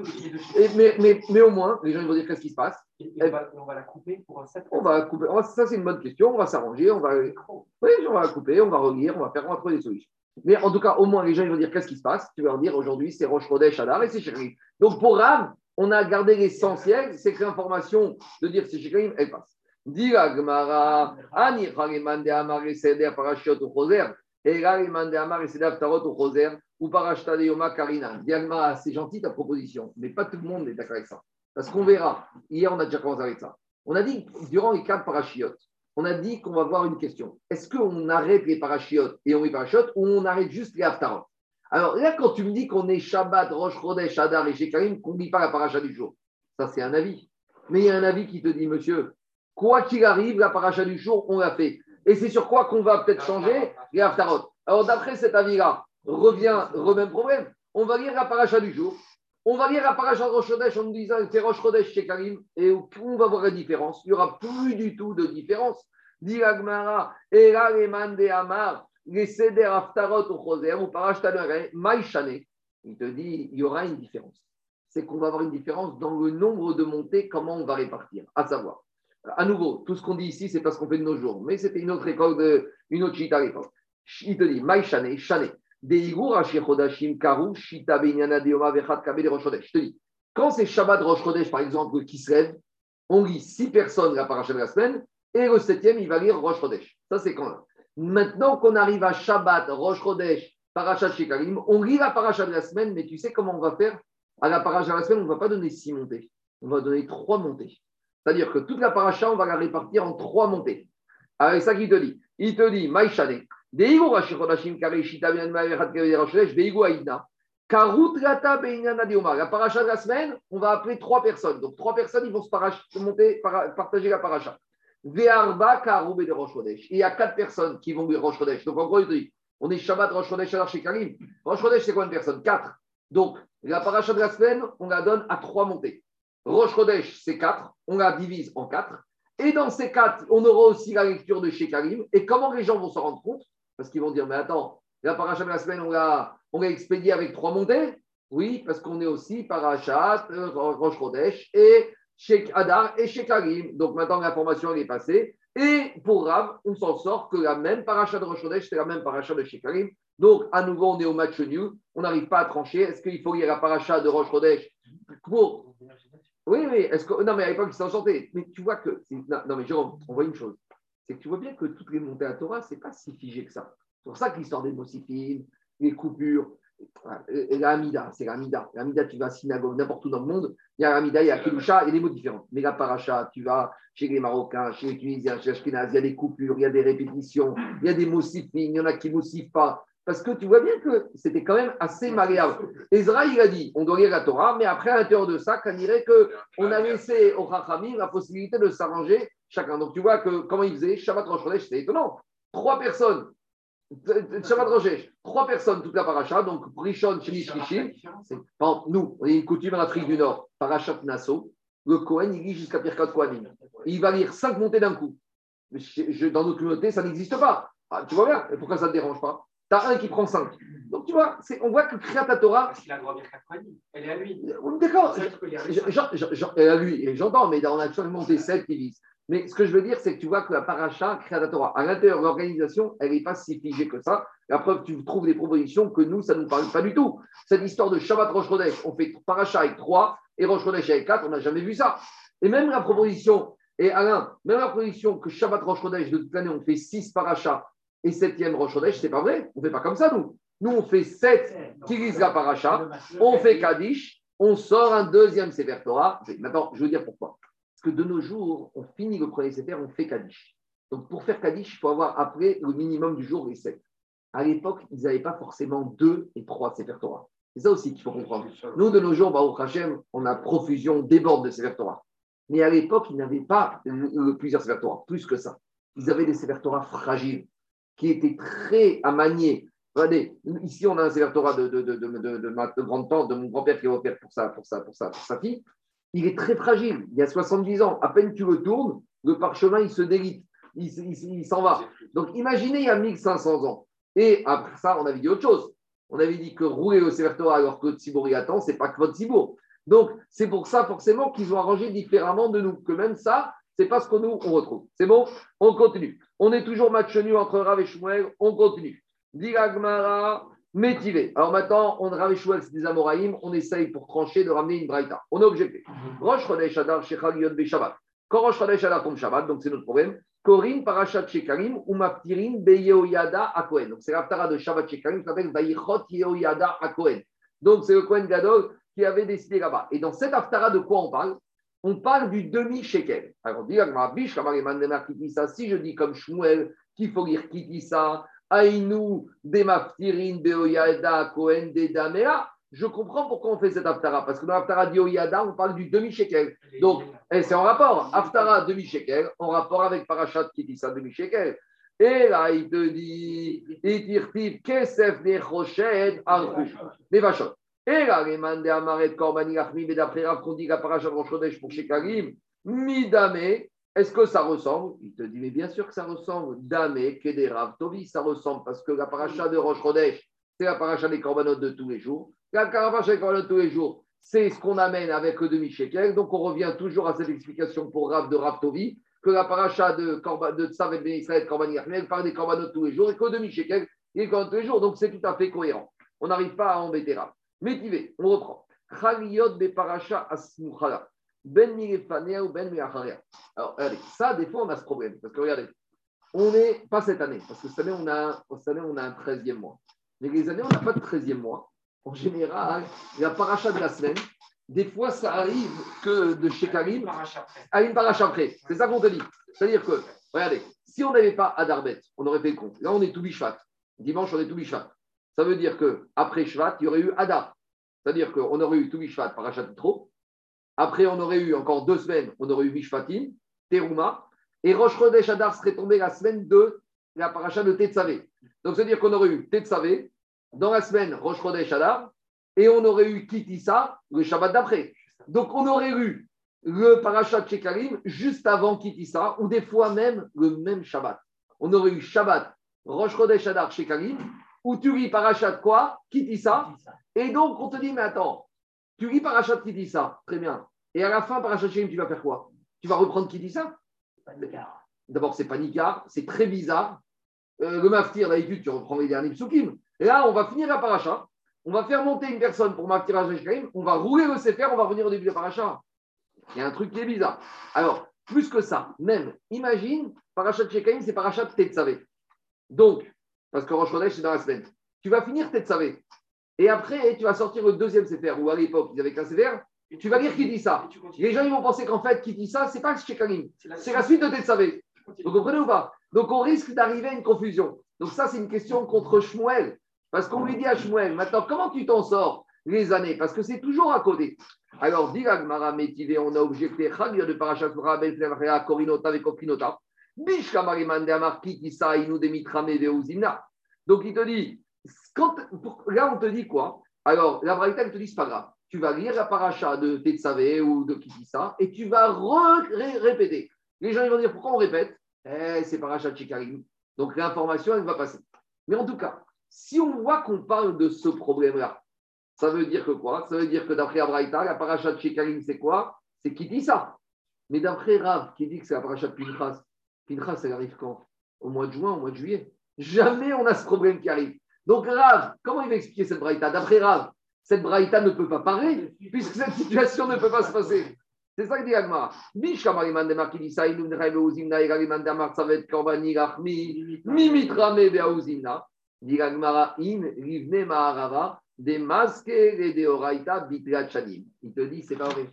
Et, mais, mais, mais au moins, les gens ils vont dire qu'est-ce qui se passe? Et, on, va, on, va, la couper pour un 7 On va la couper. Ça, c'est une bonne question. On va s'arranger. On va... Oui, on va la couper, on va relire, on va faire, on va trouver des solutions. Mais en tout cas, au moins, les gens ils vont dire qu'est-ce qui se passe? Tu vas leur dire aujourd'hui, c'est Roche Chodesh Adar et c'est Shekalim. Donc pour Ram, on a gardé l'essentiel, c'est que l'information de dire c'est Shekalim, elle passe. Dira Gmara, Ani Charimande Amar et Seder Parashiot ou Choser, et Charimande Amar et Seder Tarot ou ou de Yoma Karina. Gmara, c'est gentil ta proposition, mais pas tout le monde est d'accord avec ça. Parce qu'on verra, hier on a déjà commencé avec ça. On a dit, durant les quatre parachiotes, on a dit qu'on va voir une question. Est-ce qu'on arrête les parachiotes et on les parachiotes ou on arrête juste les haftarot? Alors là, quand tu me dis qu'on est Shabbat, Rosh Chodesh, Adar et Shekarim, qu'on ne pas la paracha du jour, ça c'est un avis. Mais il y a un avis qui te dit, monsieur, quoi qu'il arrive, la paracha du jour, on l'a fait. Et c'est sur quoi qu'on va peut-être changer les haftarot Alors d'après cet avis-là, revient le même problème. On va lire la paracha du jour on va lire la paracha de Rosh Chodesh en nous disant que c'est Rosh Chodesh chez Karim et on va voir la différence. Il n'y aura plus du tout de différence. Dit Agmara, Amar, les Seder Aftarot ou Choser ou Maïchane. Il te dit, il y aura une différence. C'est qu'on va avoir une différence dans le nombre de montées, comment on va répartir. À savoir, à nouveau, tout ce qu'on dit ici, c'est parce qu'on fait de nos jours. Mais c'était une autre école, de, une autre chita à l'époque. Il te dit, Maïchane, Chane. Je te dis, quand c'est Shabbat Rosh Chodesh, par exemple, qui se on lit six personnes la paracha de la semaine, et le septième, il va lire Rosh. Ça, c'est quand Maintenant qu'on arrive à Shabbat, Rosh Chodesh, paracha Shekalim, on lit la paracha de la semaine, mais tu sais comment on va faire? À la paracha de la semaine, on ne va pas donner six montées, on va donner trois montées. C'est-à-dire que toute la paracha, on va la répartir en trois montées. Avec ça qu'il te dit. Il te dit, Maïchane, la paracha de la semaine, on va appeler trois personnes. Donc trois personnes, ils vont se monter, partager la paracha. Il y a quatre personnes qui vont Rosh Chodesh. Donc en gros, on est Shabbat Rosh Chodesh alors chez Karim. Rosh Chodesh, c'est combien de personnes Quatre. Donc la paracha de la semaine, on la donne à trois montées. Rosh Chodesh, c'est quatre. On la divise en quatre. Et dans ces quatre, on aura aussi la lecture de chez Karim. Et comment les gens vont se rendre compte? Parce qu'ils vont dire, mais attends, la paracha de la semaine, on l'a, on expédié avec trois montées Oui, parce qu'on est aussi parachat, euh, Rosh Chodesh et Sheikh Adar et Sheikh Karim. Donc maintenant, l'information est passée. Et pour Rav, on s'en sort que la même paracha de Rosh Chodesh, c'est la même paracha de Sheikh Karim. Donc, à nouveau, on est au match nul. On n'arrive pas à trancher. Est-ce qu'il faut lire la paracha de Chodesh pour. Oui, oui. Est-ce que... Non, mais à l'époque, ils s'en sortaient. Mais tu vois que. Non, mais Jérôme, on voit une chose c'est que tu vois bien que toutes les montées à Torah, ce n'est pas si figé que ça. C'est pour ça que l'histoire des Mosifim, les coupures, et l'Amida, c'est l'Amida. L'Amida, tu vas à synagogue n'importe où dans le monde, il y a l'Amida, il y a Kedusha, il y a des mots différents. Mais la Paracha, tu vas chez les Marocains, chez les Tunisiens, chez les Ashkenaz, il y a des coupures, il y a des répétitions, il y a des Mosifim, il y en a qui ne pas. Parce que tu vois bien que c'était quand même assez malléable. Ezra, il a dit, on doit lire la Torah, mais après, à l'intérieur de ça, on dirait qu'on a laissé au Chachamim la possibilité de s'arranger chacun. Donc tu vois que comment il faisait? Shabbat Rosh c'était étonnant. Trois personnes, Shabbat Rosh trois personnes toute la paracha, donc Rishon, Sheni, Shishim. Nous, on a une coutume en Afrique du Nord, parachat Nassau, le Kohen, il lit jusqu'à Pirkat Kohanim. Il va lire cinq montées d'un coup. dans notre communauté, ça n'existe pas. Ah, tu vois bien, pourquoi ça ne te dérange pas? Tu as un qui prend cinq. Donc tu vois, on voit que Kriyat Torah. Parce qu'il a le droit de. Elle est à lui. D'accord. Elle est à lui, et j'entends, mais on a toujours monté sept qui disent. Mais ce que je veux dire, c'est que tu vois que la paracha Torah, à l'intérieur de l'organisation, elle n'est pas si figée que ça. La preuve, tu trouves des propositions que nous, ça ne nous parle pas du tout. Cette histoire de Shabbat Rosh Chodesh, on fait paracha avec trois et Rosh Chodesh avec quatre, on n'a jamais vu ça. Et même la proposition, et Alain, même la proposition que Shabbat Rosh Chodesh, de toute l'année, on fait six parachas et septième Rosh Chodesh, c'est pas vrai. On ne fait pas comme ça, nous. Nous, on fait sept qui la paracha, on fait Kaddish, on sort un deuxième Sefer Torah. Maintenant, je veux dire pourquoi que de nos jours, on finit le premier Sefer, on fait Kaddish. Donc pour faire Kaddish, il faut avoir après le minimum du jour les sept. À l'époque, ils n'avaient pas forcément deux et trois Sefer Torah. C'est ça aussi qu'il faut comprendre. Nous, de nos jours, au Hashem, on a profusion, déborde de Sefer Torah. Mais à l'époque, ils n'avaient pas plusieurs Sefer Torah, plus que ça. Ils avaient des Sefer Torah fragiles, qui étaient très à manier Regardez, ici, on a un Sefer de, de, de, de, ma grande tante, de mon grand-père qui est offert pour ça, pour, ça, pour, ça, pour sa fille. Il est très fragile. Il y a 70 ans. À peine tu le tournes, le parchemin, il se délite. Il, s'en va. Donc, imaginez, il y a 1500 ans. Et après ça, on avait dit autre chose. On avait dit que rouler au Sefer alors que Tzibour y attend, ce n'est pas que votre Tzibour. Donc, c'est pour ça, forcément, qu'ils ont arrangé différemment de nous. Que même ça, c'est pas ce que nous, on retrouve. C'est bon? On continue. On est toujours match nul entre Rav et Shmuel. On continue. Diragmara, métivé. Alors maintenant, on Rav et Shmuel, c'est des Amoraïm. On essaye pour trancher de ramener une Braïta. On est objecté. Rosh Chodesh Adar Shechal Yod Shabbat. Quand Rosh Chodesh Adar tombe Shabbat, donc c'est notre problème. Korin Parashat Shekarim ou Maftirin Beyeoyada Akohen. Donc c'est l'Aftara de Shabbat Shekarim qui s'appelle Vayichot Yeoyada Akohen. Donc c'est le Kohen Gadol qui avait décidé là-bas. Et dans cette Aftara, de quoi on parle? On parle du demi-shekel. Alors, si je dis comme Shmuel qu'il faut lire Kitissa, Aïnou, Demaftirin, Beoyada, Kohen, Dedamea, je comprends pourquoi on fait cette Aftara. Parce que dans l'Aftara d'Oyada, on parle du demi-shekel. Donc, eh, c'est en rapport. Aftara demi-shekel, en rapport avec Parachat Kitissa demi-shekel. Et là, il te dit, il Kesef Nechoshed, Arkush, Nevachot. Et là, les mandés Amaret Korbani Achmi, mais d'après Rav, qu'on dit la paracha de Rosh pour Shekarim, Midame, est-ce que ça ressemble? Il te dit, mais bien sûr que ça ressemble. Dame, Kederav, Tovi, ça ressemble parce que la paracha de Rosh c'est la paracha des corbanotes de tous les jours. La paracha des corbanotes de tous les jours, c'est ce qu'on amène avec le demi-shekel. Donc, on revient toujours à cette explication pour Rav de Rav Tovi, que la paracha de, de Tzavet Ben Israël, Korbani elle parle des corbanotes tous les jours et que le demi-shekel, il est tous les jours. Donc, c'est tout à fait cohérent. On n'arrive pas à embêter Rav. Métivé, on reprend. Ben ou ben Alors, regardez, ça, des fois, on a ce problème. Parce que regardez, on n'est pas cette année, parce que cette année, on a, cette année, on a un 13e mois. Mais les années, on n'a pas de 13e mois. En général, la paracha de la semaine, des fois, ça arrive que de chez Karim à une paracha après. C'est ça qu'on te dit. C'est-à-dire que, regardez, si on n'avait pas Adarbet, on aurait fait le compte. Là, on est tout bichat. Dimanche, on est tout bichat. Ça veut dire qu'après Shvat, il y aurait eu Adar. C'est-à-dire qu'on aurait eu tout Mishvat par trop. Après, on aurait eu encore deux semaines, on aurait eu Mishvatim, Teruma. Et Rosh Chodesh Adar serait tombé la semaine de la paracha de Tetzavé. Donc, c'est-à-dire qu'on aurait eu Tetzavé dans la semaine Rosh Chodesh Adar et on aurait eu Kitissa le Shabbat d'après. Donc, on aurait eu le paracha de Shekalim juste avant Kitissa ou des fois même le même Shabbat. On aurait eu Shabbat, Rosh Chodesh Adar, Shekalim où tu lis parachat quoi Kitissa. Et donc, on te dit, mais attends, tu lis parachat Kitissa, très bien. Et à la fin, parachat Shem, tu vas faire quoi Tu vas reprendre Kitissa D'abord, c'est paniquard, c'est très bizarre. Euh, le maftir, d'habitude, tu reprends les derniers psukim. Et là, on va finir la paracha. On va faire monter une personne pour maftir Shekarim. On va rouler le sefer, on va revenir au début de la paracha. Il y a un truc qui est bizarre. Alors, plus que ça, même, imagine, parachat Shekarim, c'est parachat Tetzavé. Donc, parce que Rosh Chodesh, c'est dans la semaine. Tu vas finir Tetzavé. Et après, tu vas sortir le deuxième Sefer, ou à l'époque, ils avaient qu'un Sefer. Tu vas lire qui dit ça. Les gens ils vont penser qu'en fait, qui dit ça, c'est pas Shekalim. C'est la suite de Tetzavé. Vous comprenez ou pas? Donc, on risque d'arriver à une confusion. Donc, ça, c'est une question contre Shmuel. Parce qu'on lui dit à Shmuel, maintenant, comment tu t'en sors les années? Parce que c'est toujours à côté. Alors, dit on a objecté de Parashat Rabel, Korinota avec Kopinota. Donc il te dit, là on te dit quoi? Alors la Braïta te dit, c'est pas grave. Tu vas lire la paracha de Tetsavé ou de Kitissa et tu vas répéter. Les gens ils vont dire, pourquoi on répète? Eh, C'est paracha de Chikarim. Donc l'information, elle va passer. Mais en tout cas, si on voit qu'on parle de ce problème-là, ça veut dire que quoi? Ça veut dire que d'après Abraïta, la paracha de Chikarim, c'est quoi? C'est Kitissa. Mais d'après Rav, qui dit que c'est la paracha de Pinchas, Pinchas, elle arrive quand Au mois de juin, au mois de juillet. Jamais on a ce problème qui arrive. Donc Rav, comment il va cette braïta? D'après Rav, cette braïta ne peut pas parler, puisque cette situation ne peut pas se passer. C'est ça que dit Agma. Dit Agmara, Il te dit, c'est pas vrai.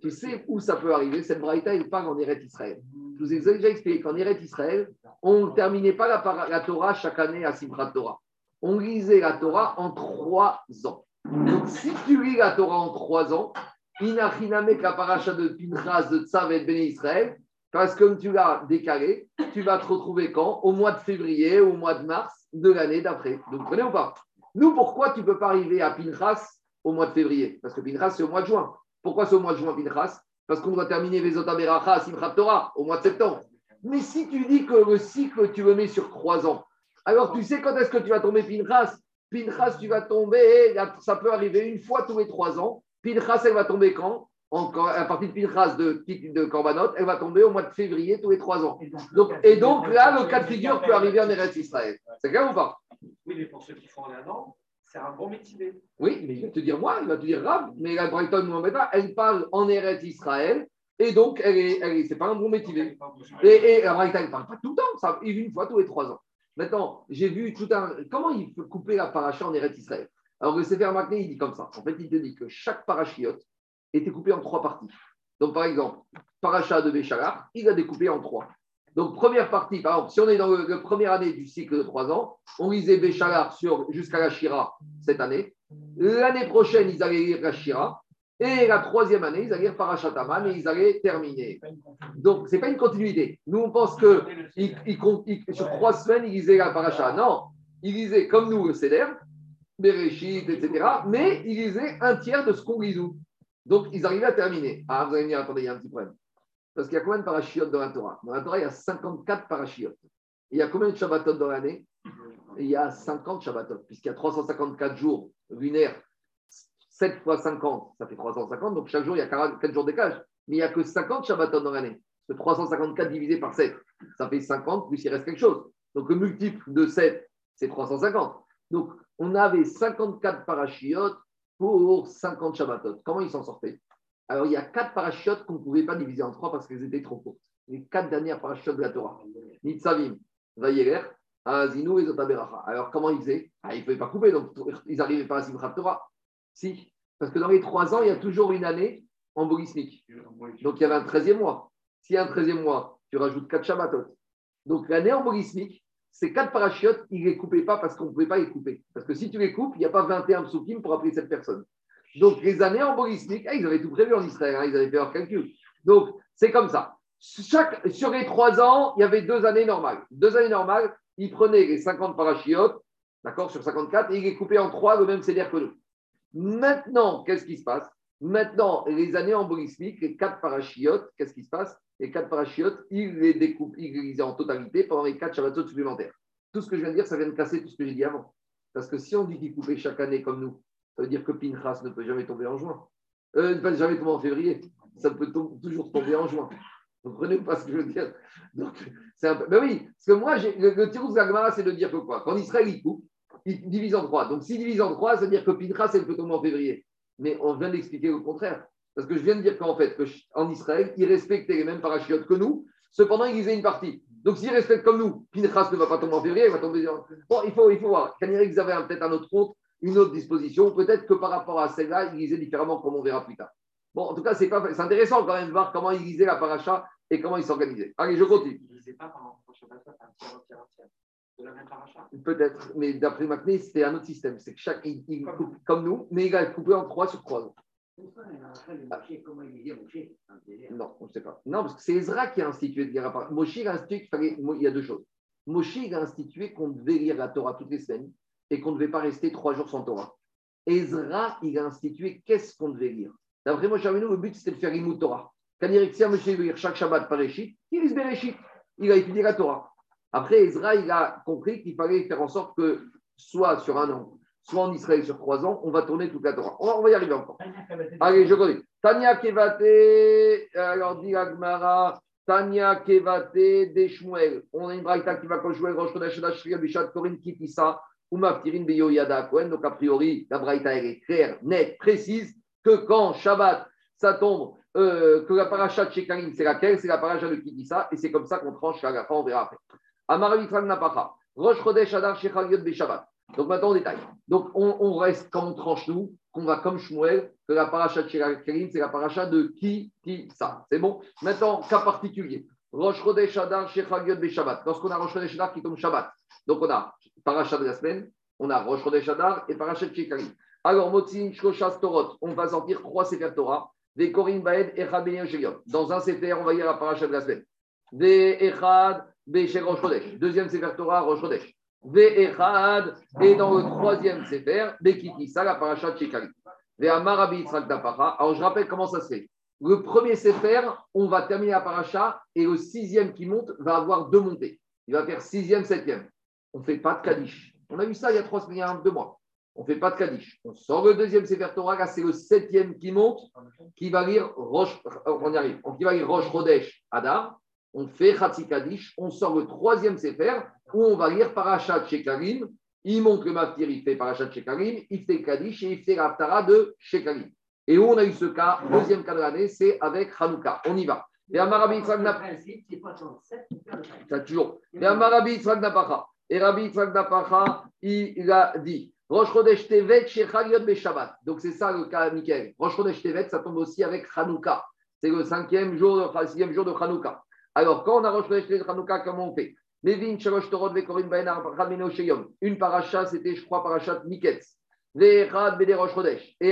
Tu sais où ça peut arriver Cette braïta, il parle en Eret Israël. Je vous ai déjà expliqué qu'en Eret Israël, on ne terminait pas la, Torah chaque année à Simchat Torah. On lisait la Torah en trois ans. Donc, si tu lis la Torah en trois ans, Inachinamek la paracha de Pinchas de Tzavet Ben Israël, parce que comme tu l'as décalé, tu vas te retrouver quand? Au mois de février, au mois de mars, de l'année d'après. Donc, vous comprenez ou pas? Nous, pourquoi tu ne peux pas arriver à Pinchas au mois de février? Parce que Pinchas, c'est au mois de juin. Pourquoi c'est au mois de juin, Pinchas? Parce qu'on doit terminer Vezot Beracha, Simchat Torah, au mois de septembre. Mais si tu dis que le cycle, tu le mets sur trois ans, alors tu sais quand est-ce que tu vas tomber Pinchas? Pinchas, tu vas tomber, ça peut arriver une fois tous les trois ans. Pinchas, elle va tomber quand? À partir de Pinchas de, de Korbanot, elle va tomber au mois de février tous les trois ans. Donc, et donc là, le cas de figure peut arriver en Eretz Israël. C'est clair ou pas? Oui, mais pour ceux qui font un an, c'est un bon métier. Oui, mais il va te dire moi, il va te dire Rav, mais la Brighton Mohamed, elle parle en Eretz Israël. Et donc, elle est, elle c'est pas un bon métier. Et, et la Brighton, elle ne parle pas tout le temps, ça, une fois tous les trois ans. Maintenant, j'ai vu tout un. Comment il peut couper la paracha en Eretz Israël? Alors, le Sefer Makné, il dit comme ça. En fait, il te dit que chaque parachiote, était coupé en trois parties. Donc, par exemple, Paracha de Béchalar, il a découpé en trois. Donc, première partie, par exemple, si on est dans la première année du cycle de trois ans, on lisait Béchalar jusqu'à la Shira cette année. L'année prochaine, ils allaient lire la Shira. Et la troisième année, ils allaient lire Parachataman et ils allaient terminer. Donc, ce n'est pas une continuité. Nous, on pense que sur trois semaines, ils lisaient la Paracha. Non, ils lisaient comme nous le Seder, Bereshit, etc. Mais ils lisaient un tiers de ce qu'on lit donc, ils arrivaient à terminer. Ah, vous allez me dire, attendez, il y a un petit problème. Parce qu'il y a combien de parachiotes dans la Torah? Dans la Torah, il y a 54 parachiotes. il y a combien de Shabbatot dans l'année? Il y a 50 Shabbatot, puisqu'il y a 354 jours lunaires. 7 fois 50, ça fait 350. Donc, chaque jour, il y a 4 jours d'écage. Mais il n'y a que 50 Shabbatot dans l'année. Ce 354 divisé par 7, ça fait 50, plus il reste quelque chose. Donc, le multiple de 7, c'est 350. Donc, on avait 54 parachiotes pour 50 Shabbatot. Comment ils s'en sortaient? Alors, il y a quatre parachutes qu'on ne pouvait pas diviser en trois parce qu'elles étaient trop courtes. Les quatre dernières parachutes de la Torah. Nitzavim, Vayeler, Azinu et Zotaberacha. Alors, comment ils faisaient? Ah, Ils ne pouvaient pas couper, donc ils n'arrivaient pas à Simchat Torah. Si, parce que dans les trois ans, il y a toujours une année en borismique. Donc, il y avait un 13e mois. S'il y a un 13e mois, tu rajoutes quatre Shabbatot. Donc, l'année en borismique, ces quatre parachutes, ils ne les coupaient pas parce qu'on ne pouvait pas les couper. Parce que si tu les coupes, il n'y a pas 21 psukim pour appeler cette personne. Donc, les années embolismiques, ah, ils avaient tout prévu en Israël, hein, ils avaient fait leur calcul. Donc, c'est comme ça. Sur les trois ans, il y avait deux années normales. Deux années normales, ils prenaient les 50 parachutes, d'accord, sur 54, et ils les coupaient en trois, le même CDR que nous. Maintenant, qu'est-ce qui se passe? Maintenant, les années embolismiques, les quatre parachiotes, qu'est-ce qui se passe? Les quatre parachutes, il les découpe, il les en totalité pendant les quatre Shabbatot supplémentaires. Tout ce que je viens de dire, ça vient de casser tout ce que j'ai dit avant. Parce que si on dit qu'il coupait chaque année comme nous, ça veut dire que Pinchas ne peut jamais tomber en juin. Euh, ne peut jamais tomber en février. Ça peut toujours tomber en juin. Vous comprenez pas ce que je veux dire? Donc, c'est un peu... Ben oui, parce que moi, le, le tirous c'est de dire que quoi? Quand Israël, il coupe, il divise en trois. Donc, s'il divise en trois, ça veut dire que Pinchas, elle peut tomber en février. Mais on vient d'expliquer au contraire. Parce que je viens de dire qu'en fait, en Israël, ils respectaient les mêmes parachutes que nous, cependant, ils lisaient une partie. Donc, s'ils respectent comme nous, Pinchas ne va pas tomber en février, il va tomber en... Bon, il faut, il faut voir. Ils avaient peut-être un autre compte, une autre disposition. Peut-être que par rapport à celle-là, ils lisaient différemment, comme on verra plus tard. Bon, en tout cas, c'est intéressant quand même de voir comment ils lisaient la paracha et comment ils s'organisaient. Allez, je continue. Ils lisaient pas pendant Peut-être, mais d'après McNay, c'était un autre système. C'est que chaque, il, coupe comme nous, mais il a coupé en trois sur trois ans. Non, on ne sait pas. Non, parce que c'est Ezra qui a institué de lire la Moshe a institué il y a deux choses. Moshe a institué qu'on devait lire la Torah toutes les semaines et qu'on ne devait pas rester trois jours sans Torah. Ezra, il a institué qu'est-ce qu'on devait lire. D'après Rabbeinu, le but c'était de faire une Torah. Quand il veut lire chaque Shabbat Pareshit, il lit Bereshit. Il a étudié la Torah. Après, Ezra, il a compris qu'il fallait faire en sorte que soit sur un an, soit en Israël sur trois ans, on va tourner toute la Torah. On va, y arriver encore. Allez, je connais. Tania Kevate, alors dit Agmara, Tania Kevate de Shmuel. On a une braïta qui va quand Shmuel, Rosh Chodesh, Korin, Kitissa, Donc, a priori, la braïta, est claire, nette, précise, que quand Shabbat, ça tombe, euh, que la paracha de Shekarim, c'est laquelle? C'est la paracha de Kitissa, et c'est comme ça qu'on tranche la on verra après. Amara Vitran Napacha, Rosh Chodesh, Adar, Shechariot, Beshabbat. Donc maintenant, on détaille. Donc on, reste, quand on tranche nous, qu'on va comme Shmuel, que la paracha de Karim, c'est la paracha de ça. C'est bon? Maintenant, cas particulier. Rosh Chodesh Adar Shechagiot Beshabbat. Lorsqu'on a Rosh Chodesh Adar qui tombe Shabbat. Donc on a paracha de la semaine, on a Rosh Chodesh Adar et paracha de Karim. Alors, Motzin Shoshas Torot, on va sortir trois Sefer Torah. Des Korim Baed et Sheyot. Dans un Sefer, on va lire la paracha de la semaine. Des Echad, Besher Rosh. Deuxième Sefer Torah, Rosh Chodesh. Ve'echad, et dans le troisième Sefer, Bekitissa, la paracha de Shekali. Alors je rappelle comment ça se fait. Le premier Sefer, on va terminer la paracha et le sixième qui monte va avoir deux montées. Il va faire sixième, septième. On ne fait pas de Kaddish. On a vu ça il y a trois semaines, il y a deux mois. On ne fait pas de Kaddish. On sort le deuxième Sefer Torah, là c'est le septième qui monte, qui va lire Roche, on y arrive, qui va lire Roche Rodesh Adar. On fait Khatsi Kaddish. On sort le troisième Sefer où on va lire Parashat Shekarim. Il monte le Maftir, il fait Parashat Shekarim, il fait Kaddish et il fait l'Aftara de Shekarim. Et où on a eu ce cas, deuxième cas de l'année, c'est avec Hanouka. On y va. Et Amarabi Yitzhak toujours. Et Amarabi Yitzhak Et Rabbi Yitzhak il a dit Rosh Chodesh Tevet Shechaliot Shabbat. Donc c'est ça le cas, Michael. Rosh Chodesh Tevet, ça tombe aussi avec Hanouka. C'est le cinquième jour, le sixième jour de Hanouka. Alors, quand on a Rosh Chodesh Tevet Hanouka, comment on fait? Une paracha, c'était, je crois, paracha Miketz. Et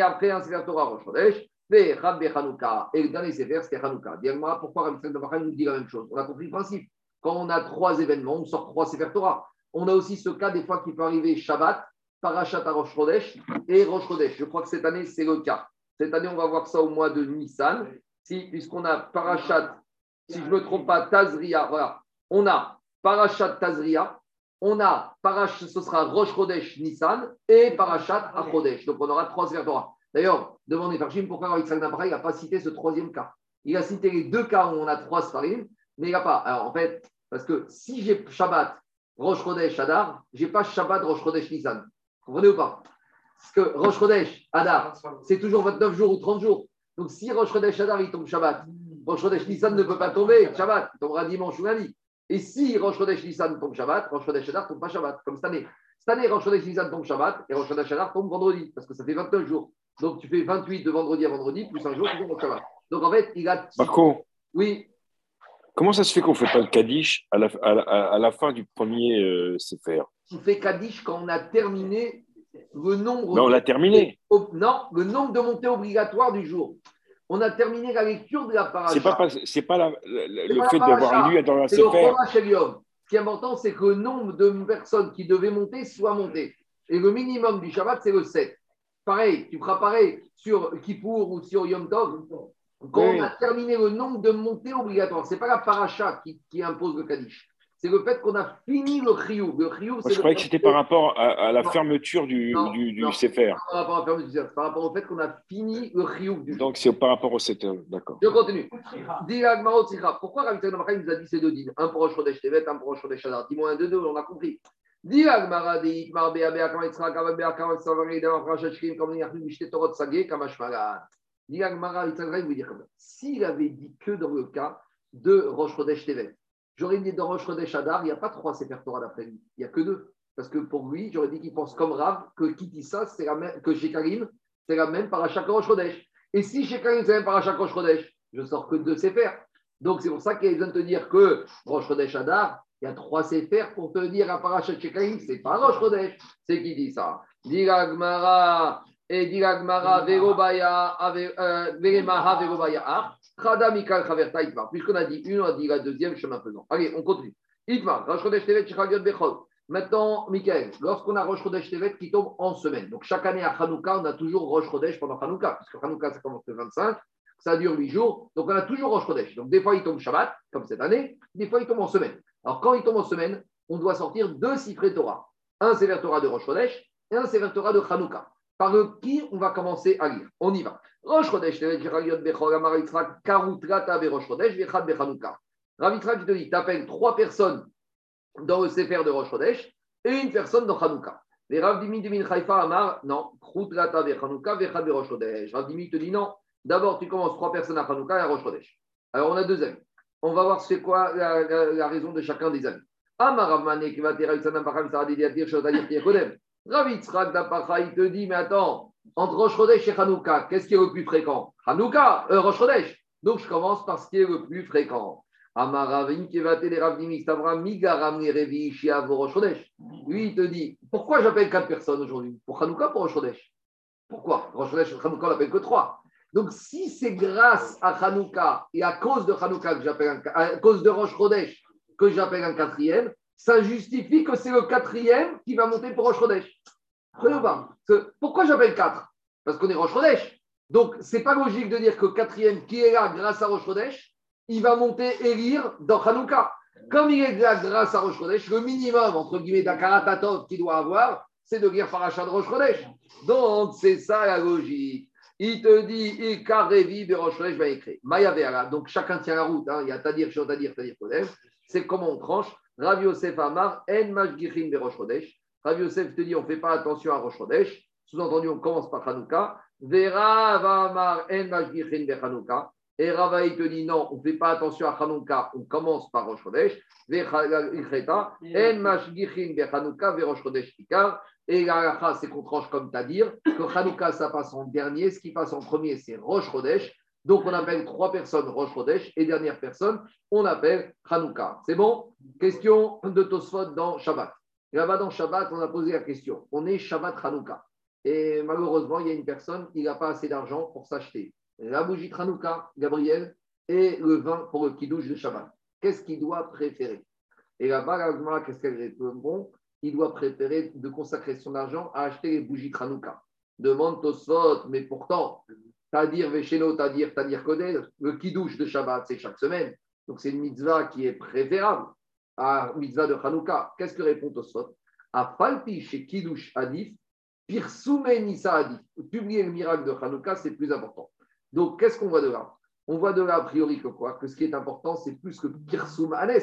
après un Sefer Torah Rosh Chodesh, et le dernier Sefer, c'était Hanouka. Pourquoi Rabbi Tzadok nous dit la même chose? On a compris le principe. Quand on a trois événements, on sort trois Sefer Torah. On a aussi ce cas des fois qui peut arriver Shabbat, Parashat à Rosh Chodesh et Rosh Chodesh. Je crois que cette année, c'est le cas. Cette année, on va voir ça au mois de Nissan. Si, puisqu'on a Parashat, si je ne me trompe pas, Tazria, voilà. On a Parashat Tazria, on a Parashat, ce sera Rosh Chodesh Nissan et Parashat Chodesh. Donc on aura trois Torah. D'ailleurs, demandez par Jim pourquoi Israël il n'a pas cité ce troisième cas? Il a cité les deux cas où on a trois Sfarim, mais il n'a pas. Alors en fait, parce que si j'ai Shabbat, Rosh Chodesh, Adar, je n'ai pas Shabbat, Rosh Chodesh, Nissan. Vous comprenez ou pas? Parce que Rosh Chodesh, Adar, c'est toujours 29 jours ou 30 jours. Donc si Rosh Chodesh, Adar, il tombe Shabbat, Rosh Chodesh, Nissan ne peut pas tomber Shabbat, il tombera dimanche ou lundi. Et si Rosh Chodesh Nissan tombe Shabbat, Rosh Chodesh Adar tombe pas Shabbat, comme cette année. Cette année, Rosh Chodesh Nissan tombe Shabbat et Rosh Chodesh Adar tombe vendredi, parce que ça fait 29 jours. Donc tu fais 28 de vendredi à vendredi, plus un jour, tu tombes Shabbat. Donc en fait, il a. Marco Oui. Comment ça se fait qu'on ne fait pas le Kaddish à la, à la, fin du premier euh, Sefer? On fait Kaddish quand on a terminé le nombre. Non, on l'a terminé. Non, le nombre de montées obligatoires du jour on a terminé la lecture de la paracha. C'est pas, c'est pas le fait d'avoir lu dans la Sefer. Ce qui est important, c'est que le nombre de personnes qui devaient monter soit monté. Et le minimum du Shabbat, c'est le 7. Pareil, tu feras pareil sur Kippour ou sur Yom Tov. Quand on a terminé le nombre de montées obligatoires, ce n'est pas la paracha qui, qui impose le Kaddish c'est le fait qu'on a fini le Riyou. Le je croyais que c'était par rapport à, la fermeture du, du, du Sefer. Par rapport, à par rapport au fait qu'on a fini le Riyou. Donc c'est par rapport au Sefer, d'accord. Je continue. Pourquoi Rabbi Tzadok nous a dit ces deux dînes Un pour Rosh Tevet, un pour Rosh Chodesh Adar. Dis-moi un, deux, deux, on a compris. Vous dire comme. S'il avait dit que dans le cas de Rosh Chodesh Tevet, J'aurais dit dans Rosh Chodesh Adar, il n'y a pas trois Sefer Torah d'après lui. Il n'y a que deux. Parce que pour lui, j'aurais dit qu'il pense comme Rav que dit ça, c'est la même, que Shekarim, c'est la même chaque Rosh Chodesh. Et si Shekarim, c'est la même chaque Rosh Chodesh, je sors que deux Sefer. Donc c'est pour ça qu'il besoin de te dire que Rosh Chodesh Adar, il y a trois Sefer pour te dire à Parachat Shekarim, c'est pas Rosh Chodesh. C'est qui dit ça? Diragmara et Diragmara Verobaya, euh, Veremaha Verobaya Puisqu'on a dit une, on a dit la deuxième, chemin faisant. Allez, on continue. Maintenant, Michael, lorsqu'on a Rosh Chodesh Tevet qui tombe en semaine, donc chaque année à Hanouka, on a toujours Rosh Chodesh pendant Hanouka, parce que Hanouka, ça commence le 25, ça dure 8 jours, donc on a toujours Rosh Chodesh. Donc des fois, il tombe Shabbat, comme cette année, des fois, il tombe en semaine. Alors quand il tombe en semaine, on doit sortir deux Sifré Torah. Un Sefer Torah de Rosh Chodesh et un Sefer Torah de Hanouka. Par qui on va commencer à lire On y va. Rosh Chodesh, Bechol, Amar Yitzhak, Karutrata, Rosh Chodesh, Vechad, Bechanouka. Rav Yitzhak, te dit, t'appelles trois personnes dans le Sefer de Rosh Chodesh et une personne dans Chanouka. Les Rav Dimi Dimin Haifa Amar, non, Rosh Chodesh. Te dit, non, d'abord tu commences trois personnes à Chanouka et à Rosh Chodesh. Alors on a deux amis. On va voir c'est quoi la, raison de chacun des amis. Amar Ramane, qui va te dire, Rav Yitzhak, Dapacha, il te dit, mais attends, entre Rosh Chodesh et Hanouka, qu'est-ce qui est le plus fréquent? Hanouka, euh. Donc je commence par ce qui est le plus fréquent. Amaravin Kevate les Migaram Rosh. Lui, il te dit pourquoi j'appelle quatre personnes aujourd'hui? Pour Hanouka, pour Rosh Chodesh? Pourquoi? Rosh Chodesh, Hanouka, on l'appelle que trois. Donc si c'est grâce à Hanouka et à cause de Hanouka que j'appelle à cause de Rosh que j'appelle un quatrième, ça justifie que c'est le quatrième qui va monter pour Rosh Chodesh. Pourquoi j'appelle 4 Parce qu'on est Rosh Chodesh. Donc, ce n'est pas logique de dire que le quatrième qui est là grâce à Rosh Chodesh, il va monter et lire dans Hanouka. Comme il est là grâce à Rosh Chodesh, le minimum, entre guillemets, d'Akaratatov qu'il doit avoir, c'est de lire Parachat de Rosh Chodesh. Donc, c'est ça la logique. Il te dit, Ikarevi de Rosh Chodesh va écrire. Maya Donc, chacun tient la route. Hein. Il y a Tadir, Tadir, Tadir, Kodem. C'est comment on tranche? Rav Yosef Amar, En Majgichin de Rosh Chodesh. Rav Yosef te dit, on ne fait pas attention à Rosh Chodesh. Sous-entendu, on commence par Hanouka. Vera Amar, En Majgichin de Hanouka. Et Rava, il te dit non, on ne fait pas attention à Hanouka, on commence par Rosh Chodesh. En Mashgichin de Hanouka, Rosh Chodesh Tikar. Et la c'est qu'on tranche comme dire que Hanouka, ça passe en dernier. Ce qui passe en premier, c'est Rosh Chodesh. Donc, on appelle trois personnes Rosh Chodesh et dernière personne, on appelle Hanouka. C'est bon? Question de Tosfot dans Shabbat. Là-bas, dans Shabbat, on a posé la question. On est Shabbat Hanouka. Et malheureusement, il y a une personne qui n'a pas assez d'argent pour s'acheter la bougie Hanouka, Gabriel, et le vin pour le kidouche de Shabbat. Qu'est-ce qu'il doit préférer? Et là-bas, qu'est-ce qu'elle répond? Il doit préférer de consacrer son argent à acheter les bougies Hanouka. Demande Tosfot, mais pourtant, Tadir Vesheno, Tadir, Tadir Kodel, le kidouche de Shabbat, c'est chaque semaine. Donc c'est une mitzvah qui est préférable à mitzvah de Hanouka. Qu'est-ce que répond Tosfot À Falpi chez Kiddush Adif, Pirsoume Nisa Adif. Publier le miracle de Hanouka, c'est plus important. Donc, qu'est-ce qu'on voit de là? On voit de là, a priori, que quoi? Que ce qui est important, c'est plus que Pirsum Anes.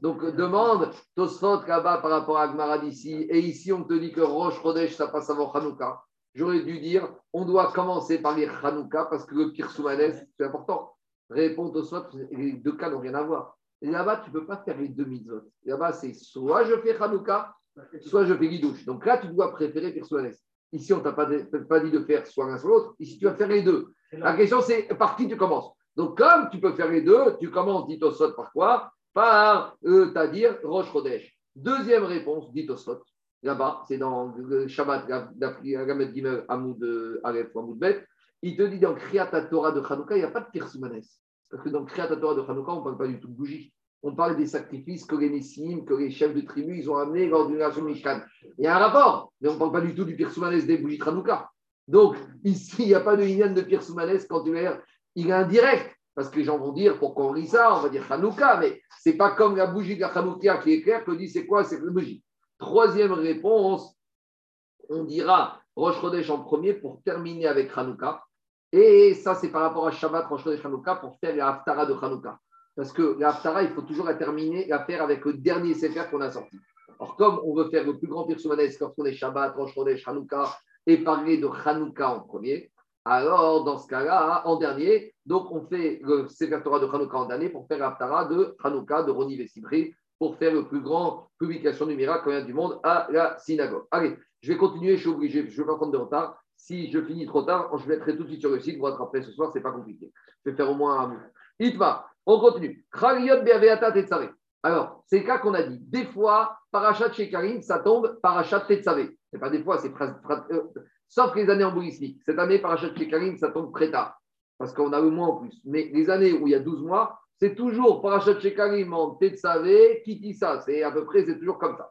Donc, demande Tosfot là-bas par rapport à Agmara d'ici. Et ici, on te dit que Roche Rodesh, ça passe avant Hanouka. J'aurais dû dire, on doit commencer par lire Hanouka parce que le c'est important. Répond Tosfot, les deux cas n'ont rien à voir. là-bas, tu ne peux pas faire les deux mitzvot. Là-bas, c'est soit je fais Hanouka, soit je fais Guidouche. Donc là, tu dois préférer Anes. Ici, on ne t'a pas, dit de faire soit l'un soit l'autre. Ici, tu vas faire les deux. La question, c'est par qui tu commences. Donc, comme tu peux faire les deux, tu commences, dit Tosot, par quoi? Par, euh, dire Roche. Deuxième réponse, dit Tosot. Là-bas, c'est dans le Shabbat, Gamet Gimel, Amoud Aleph, Amoud Bet. Il te dit dans Kriyat Torah de Hanouka, il n'y a pas de Pirsoumanes. Parce que dans Kriyat Torah de Hanouka, on ne parle pas du tout de bougie. On parle des sacrifices que les Nissim, que les chefs de tribu, ils ont amenés lors d'une nation Mishkan. Il y a un rapport, mais on ne parle pas du tout du Pirsoumanes des bougies de Hanouka. Donc, ici, il n'y a pas de ligne de Pierre Soumanès quand tu es, il est indirect. Parce que les gens vont dire, pourquoi on lit ça? On va dire Hanouka, mais ce n'est pas comme la bougie de la Hanouka qui est claire que dit c'est quoi? C'est la bougie. Troisième réponse, on dira Rosh Chodesh en premier pour terminer avec Hanouka. Et ça, c'est par rapport à Shabbat, Rosh Chodesh, Hanouka, pour faire la Haftara de Hanouka. Parce que la Haftara, il faut toujours la terminer, la faire avec le dernier Sefer qu'on a sorti. Alors, comme on veut faire le plus grand Pire lorsqu'on est Shabbat, Rosh Chodesh, Hanouka, et parler de Hanouka en premier, alors dans ce cas-là, en dernier, donc on fait le Sefer Torah de Hanouka en dernier pour faire l'Aftara de Hanouka de Roni Vessibri pour faire le plus grand publication du miracle vient du monde à la synagogue. Allez, je vais continuer, je suis obligé, je vais pas prendre de retard. Si je finis trop tard, je mettrai tout de suite sur le site, vous rattraperez ce soir, ce n'est pas compliqué. Je vais faire au moins un Itma, on continue. Alors, c'est le cas qu'on a dit. Des fois, Parachat Shekarim, ça tombe Parachat Tetzavé. C'est pas des fois, c'est euh, sauf les années en boulismique. Cette année, Parachat Shekarim, ça tombe très tard, parce qu'on a le mois en plus. Mais les années où il y a 12 mois, c'est toujours Parachat Shekarim en Tetzavé, ça C'est à peu près, c'est toujours comme ça.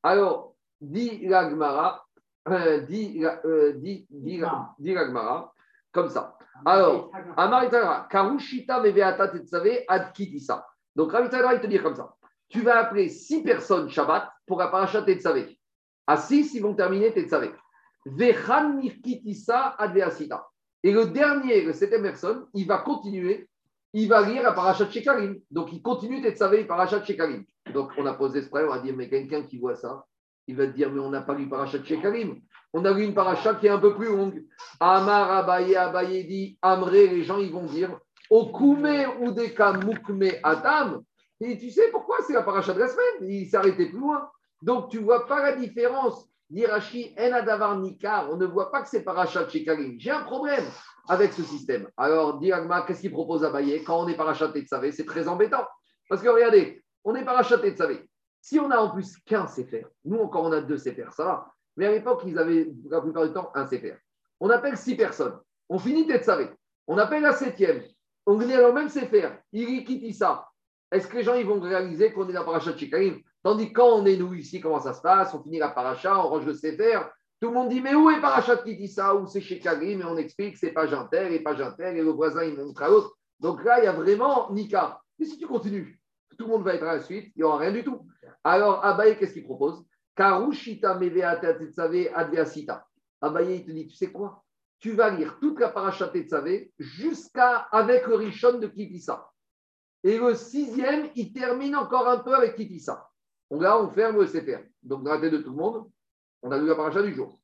Alors, dit l'Agmara, euh, dit, euh, dit, dit, dit l'Agmara, comme ça. Alors, Amaritara, Karushita Meveata Tetzavé ad Kitisa. Donc, Rabbi il te dit comme ça. Tu vas appeler six personnes Shabbat pour la paracha Tetzavé. À six, ils vont terminer Tetzavé. Vechan Mirkitisa Adveasita. Et le dernier, le septième personne, il va continuer, il va lire la paracha Shekarim. Donc, il continue Tetzavé, paracha Shekarim. Donc, on a posé ce problème, on va dire, mais quelqu'un qui voit ça, il va te dire, mais on n'a pas lu paracha Shekarim. On a lu une paracha qui est un peu plus longue. Amar Abaye Abaye dit, Amré, les gens, ils vont dire, Okume Udeka Mukme Atam. Et tu sais pourquoi? C'est la paracha de la semaine Il s'arrêtait plus loin. Donc tu vois pas la différence. Dirachi En Nikar. On ne voit pas que c'est paracha de Shekalim. J'ai un problème avec ce système. Alors, Diagma, qu'est-ce qu'il propose à Baye Quand on est paracha de Tsavé, c'est très embêtant. Parce que regardez, on est paracha de Tsavé. Si on a en plus qu'un Sefer, nous encore on a deux Sefer, ça va. Mais à l'époque, ils avaient la plupart du temps un Sefer. On appelle six personnes. On finit Tetsavé. On appelle la septième. On est le même Sefer. Il quitte ça. Est-ce que les gens ils vont réaliser qu'on est dans paracha de Shekarim Tandis que quand on est nous ici, comment ça se passe? On finit la paracha, on range le Sefer. Tout le monde dit Mais où est paracha qui dit ça? Ou c'est Shekarim Et on explique c'est pas inter et pas inter et le voisin il montre à l'autre. Donc là, il y a vraiment Nika. Et si tu continues, tout le monde va être à la suite, il n'y aura rien du tout. Alors, Abaye, qu'est-ce qu'il propose? Karushita adveasita. Abaye, il te dit Tu sais quoi? Tu vas lire toute la paracha Tetzavé jusqu'à avec le Rishon de Kitissa. Et le sixième, il termine encore un peu avec Kitissa. Donc là, on ferme le Sefer. Donc, dans la tête de tout le monde, on a lu la paracha du jour.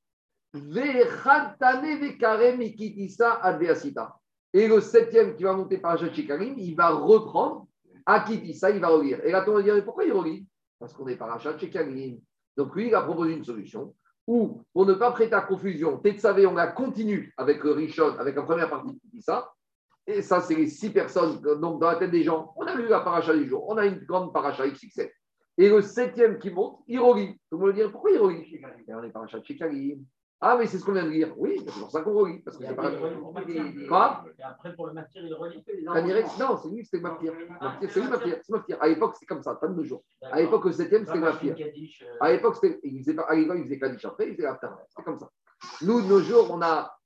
Et le septième qui va monter par Shikarim, il va reprendre à Kitissa, il va relire. Et là, on va dire pourquoi il relit? Parce qu'on est par Shikarim. Donc lui, il a proposé une solution où, pour ne pas prêter à confusion, Tetsavé, on la continue avec le Rishon, avec la première partie de Kitissa. Et ça, c'est les six personnes. Donc, dans la tête des gens, on a lu la paracha du jour. On a une grande paracha XXL. Et le septième qui monte, relit. Tout le monde dire pourquoi il relit On est paracha de. Ah, mais c'est ce qu'on vient de dire. Oui, c'est pour ça qu'on relit. Parce que c'est pas... Quoi? Et après, pour le matière, il relit. Non, c'est lui, c'était Maftir. C'est lui, Maftir. C'est Maftir. À l'époque, c'est comme ça, pas de nos jours. À l'époque, le septième, c'était Maftir. À l'époque, il faisait, à l'époque, il faisait Kaddish après, il faisait After. C'est comme ça. Nous, de nos jours, on a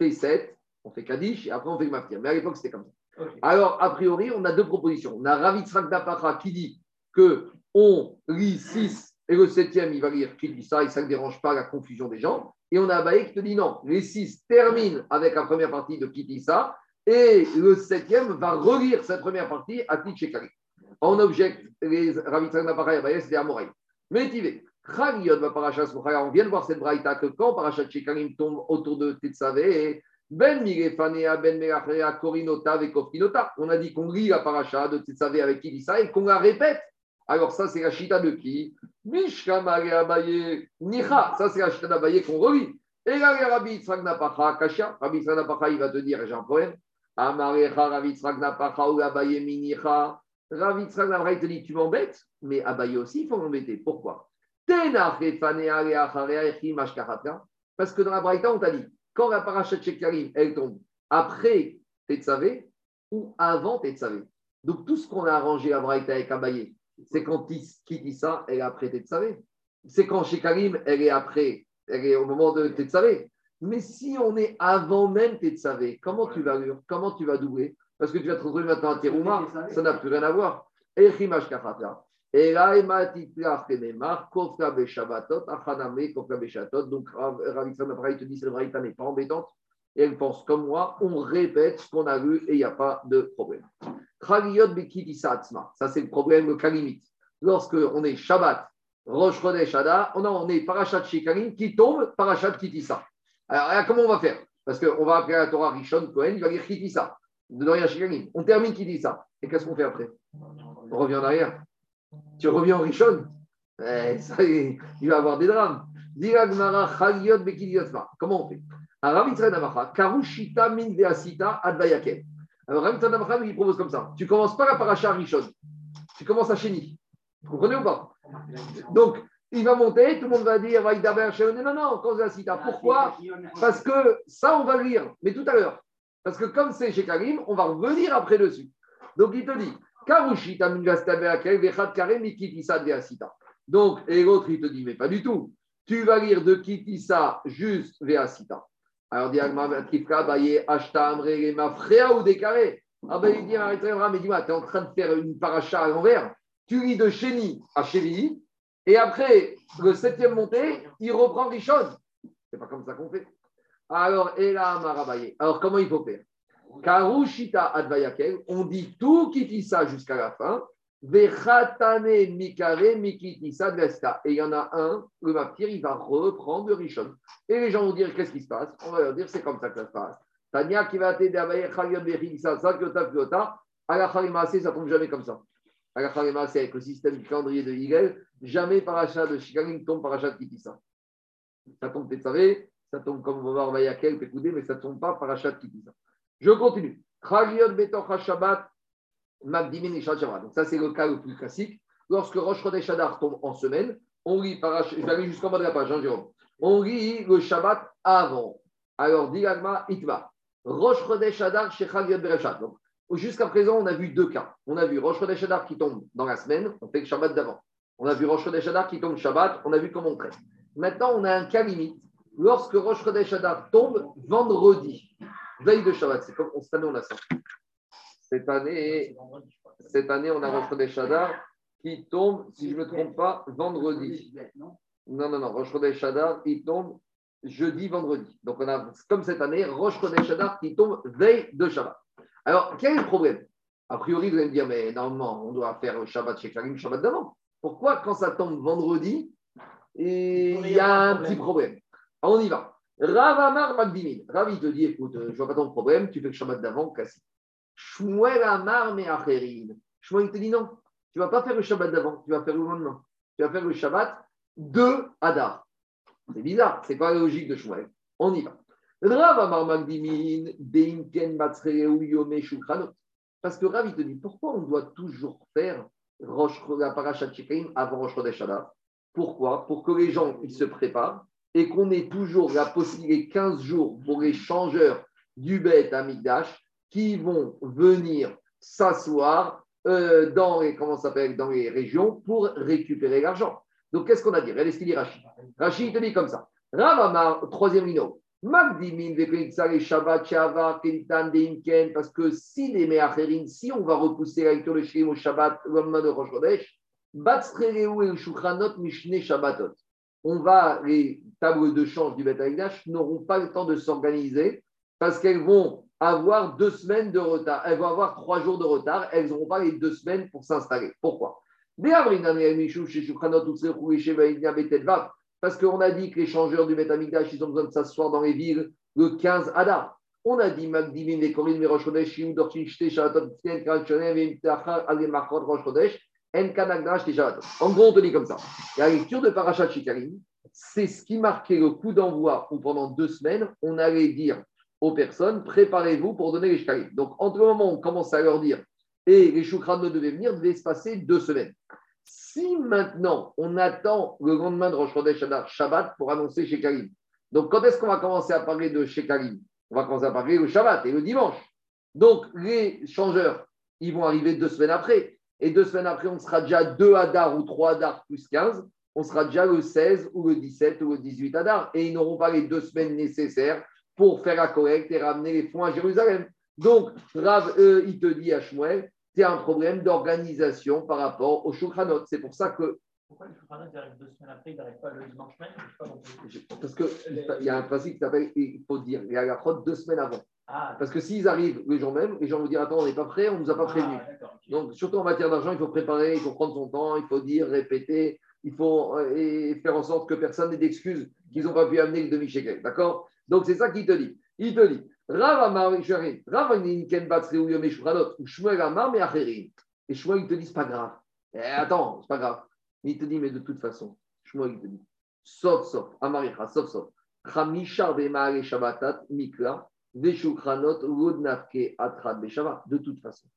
P7, on fait Kaddish et après on fait Maftir. Mais à l'époque, c'était comme ça. Alors, a priori, on a deux propositions. On a Ravitrak Dapara qui dit que on lit 6 et le septième, il va lire qui dit ça et ça ne dérange pas la confusion des gens. Et on a Abaye qui te dit non, les 6 terminent avec la première partie de qui dit ça et le septième va relire cette première partie à Titchekari. On objecte les Ravitrak Dapara et Abaye, c'est à Moraï. Mais on vient de voir cette braïta que quand Parachat Shekarim tombe autour de Tetsavé, ben Ben Korinota, On a dit qu'on lit la paracha de Tetsavé avec Kilissa et qu'on la répète. Alors, ça, c'est la chita de qui? Abaye Nicha. Ça, c'est la chita d'Abaye qu'on relit. Et là, Rabbi Yitzhak Napacha, Kasha. Rabbi Yitzhak Napacha, il va te dire, j'ai un problème. Amarecha, Rabbi Yitzhak Napacha ou Abaye Minicha. Rabbi Yitzhak Napacha, il te dit, tu m'embêtes, mais Abaye aussi, il faut m'embêter. Pourquoi? Parce que dans la Braïta, on t'a dit, quand la paracha de elle tombe après Tetzavé ou avant Tetzavé. Donc tout ce qu'on a arrangé à Braïta avec Abaye, c'est quand qui dit ça, elle est après Tetzavé. C'est quand Shekarim, elle est après, elle est au moment de Tetzavé. Mais si on est avant même Tetzavé, comment tu vas comment tu vas doubler? Parce que tu vas te retrouver maintenant à Terouma, ça n'a plus rien à voir. Et Rimash et là, il. Donc, Ravitsa Napraï te dit, cette braïta n'est pas embêtante. Et elle pense comme moi, on répète ce qu'on a vu et il n'y a pas de problème. Ça, c'est le problème, le kalimit. Lorsque est Shabbat, Rosh Chodesh Ada, on, on est Parashat Shekarim qui tombe, Parashat Kitissa. Alors, comment on va faire? Parce qu'on va appeler la Torah Rishon Cohen, il va dire Kitissa. On termine Kitissa. Et qu'est-ce qu'on fait après? On revient en arrière. Tu reviens en Richon, eh, il va avoir des drames. Comment on fait? Karushita min advayaken. Alors Ravitranamacha lui propose comme ça. Tu commences pas la paracha Rishon. Tu commences à Chéni. Vous comprenez ou pas? Donc, il va monter, tout le monde va dire, va non, non, quand la cita. Pourquoi? Parce que ça, on va le lire, mais tout à l'heure. Parce que comme c'est chez Karim, on va revenir après dessus. Donc, il te dit, donc, et l'autre, il te dit, mais pas du tout. Tu vas lire de Kitissa juste Veasita. Alors, ou décaré. Ah ben, il dit, mais dis-moi, tu es en train de faire une paracha à l'envers. Tu lis de Chéni à Chéni, et après, le septième montée, il reprend choses. C'est pas comme ça qu'on fait. Alors, et là, Alors, comment il faut faire? Karushita Advayakel, on dit tout Kitissa jusqu'à la fin. Vechatane Mikare Mikitisa Dvesta. Et il y en a un, le Maptir, il va reprendre le Rishon. Et les gens vont dire qu'est-ce qui se passe? On va leur dire c'est comme ça que ça se passe. Tania qui va t'aider à Chalion Bechitisa, Sakyota Fyota, Alachalimase, ça tombe jamais comme ça. Alachalimase, avec le système du calendrier de Higel, jamais parachat de Shikarim tombe parachat de Kitissa. Ça tombe, vous savez, ça tombe comme on va voir Vayakel, Pekoudé, mais ça ne tombe pas parachat de Kitissa. Je continue. Donc, ça, c'est le cas le plus classique. Lorsque Rosh Chodesh Adar tombe en semaine, on lit, je vais jusqu'en bas de la page, hein. On lit le Shabbat avant. Alors, dit Itma. Rosh Chodesh Adar, chez. Donc, jusqu'à présent, on a vu deux cas. On a vu Rosh Chodesh Adar qui tombe dans la semaine, on fait le Shabbat d'avant. On a vu Rosh Chodesh Adar qui tombe Shabbat, on a vu comment on traite. Maintenant, on a un cas limite. Lorsque Rosh Chodesh Adar tombe vendredi, veille de Shabbat, c'est comme cette année on a ça. Cette année, cette année on a Rosh Chodesh Adar qui tombe, si je ne me trompe pas, vendredi. Non, non, non, Rosh Chodesh Adar, il tombe jeudi, vendredi. Donc, on a, comme cette année, Rosh Chodesh Adar qui tombe veille de Shabbat. Alors, quel est le problème? A priori, vous allez me dire, mais normalement, on doit faire Shabbat chez Karim, Shabbat d'avant. Pourquoi, quand ça tombe vendredi, il y a un petit problème? Alors, on y va. Rav Amar Magdimin. Rav, il te dit, écoute, je ne vois pas ton problème, tu fais le Shabbat d'avant, classique. Shmuel Amar Meacherin. Shmuel, il te dit non, tu ne vas pas faire le Shabbat d'avant, tu vas faire le lendemain. Tu vas faire le Shabbat de Hadar. C'est bizarre, c'est pas la logique de Shmuel. On y va. Parce que Rav, il te dit, pourquoi on doit toujours faire la parachat avant Rosh Chodesh Pourquoi? Pour que les gens ils se préparent et qu'on ait toujours la possibilité 15 jours pour les changeurs du Beth Amigdash qui vont venir s'asseoir euh, dans, les, comment dans les régions pour récupérer l'argent. Donc, qu'est-ce qu'on a dit? Regardez ce qu'il dit Rachid. Rachid, te dit comme ça. Ravama, troisième ligne. Parce que si les Meacherin, si on va repousser la lecture de au Shabbat, le lendemain de Rosh Chodesh, on va, les tables de change du Beth n'auront pas le temps de s'organiser parce qu'elles vont avoir deux semaines de retard. Elles vont avoir trois jours de retard. Elles n'auront pas les deux semaines pour s'installer. Pourquoi parce qu'on a dit que les changeurs du Betamikdash, ils ont besoin de s'asseoir dans les villes le 15 Adar. On a dit Magdivin, les Korin, les Rosh Chodesh, Shiou, Dorchin, Shte, Shalatot, Tzien, Kal, Shonem, Vimtachar, Ale, Machot, Rosh Chodesh, En gros, on te dit comme ça. La lecture de Parashat Shikarim, c'est ce qui marquait le coup d'envoi où pendant deux semaines, on allait dire aux personnes, préparez-vous pour donner les Shikarim. Donc, entre le moment où on commence à leur dire et les Shukran ne devaient venir, devait se passer deux semaines. Si maintenant on attend le lendemain de Rosh Chodesh Shabbat pour annoncer chez Karim, donc quand est-ce qu'on va commencer à parler de chez Karim On va commencer à parler le Shabbat et le dimanche. Donc les changeurs, ils vont arriver deux semaines après. Et deux semaines après, on sera déjà deux Hadar ou trois Hadar plus 15. On sera déjà le 16 ou le 17 ou le 18 Hadar. Et ils n'auront pas les deux semaines nécessaires pour faire la collecte et ramener les fonds à Jérusalem. Donc, Rav, euh, il te dit à Shmuel, c'est un problème d'organisation par rapport au Shulchanot. C'est pour ça que. Pourquoi le Shulchanot arrive deux semaines après, il n'arrive pas le dimanche même? Parce qu'il y a un principe qui s'appelle il faut dire il y a la crotte deux semaines avant. Ah, Parce que s'ils arrivent le jour même, les gens vont dire Attends, on n'est pas prêt, on ne nous a pas ah, prévenu. Donc, surtout en matière d'argent, il faut préparer, il faut prendre son temps, il faut dire, répéter, il faut euh, et faire en sorte que personne n'ait d'excuses qu'ils n'ont pas pu amener le demi-shekel. D'accord? Donc, c'est ça qu'il te dit. Il te dit. Et Shmuel, il te dit, c'est pas grave. Eh, attends, c'est pas grave. Mais il te dit, mais de toute façon, Shmuel, il te dit, sauf, sauf, Amaricha, sauf, sauf. Chamishar Bemaale Shabbatat Mikla, De toute façon,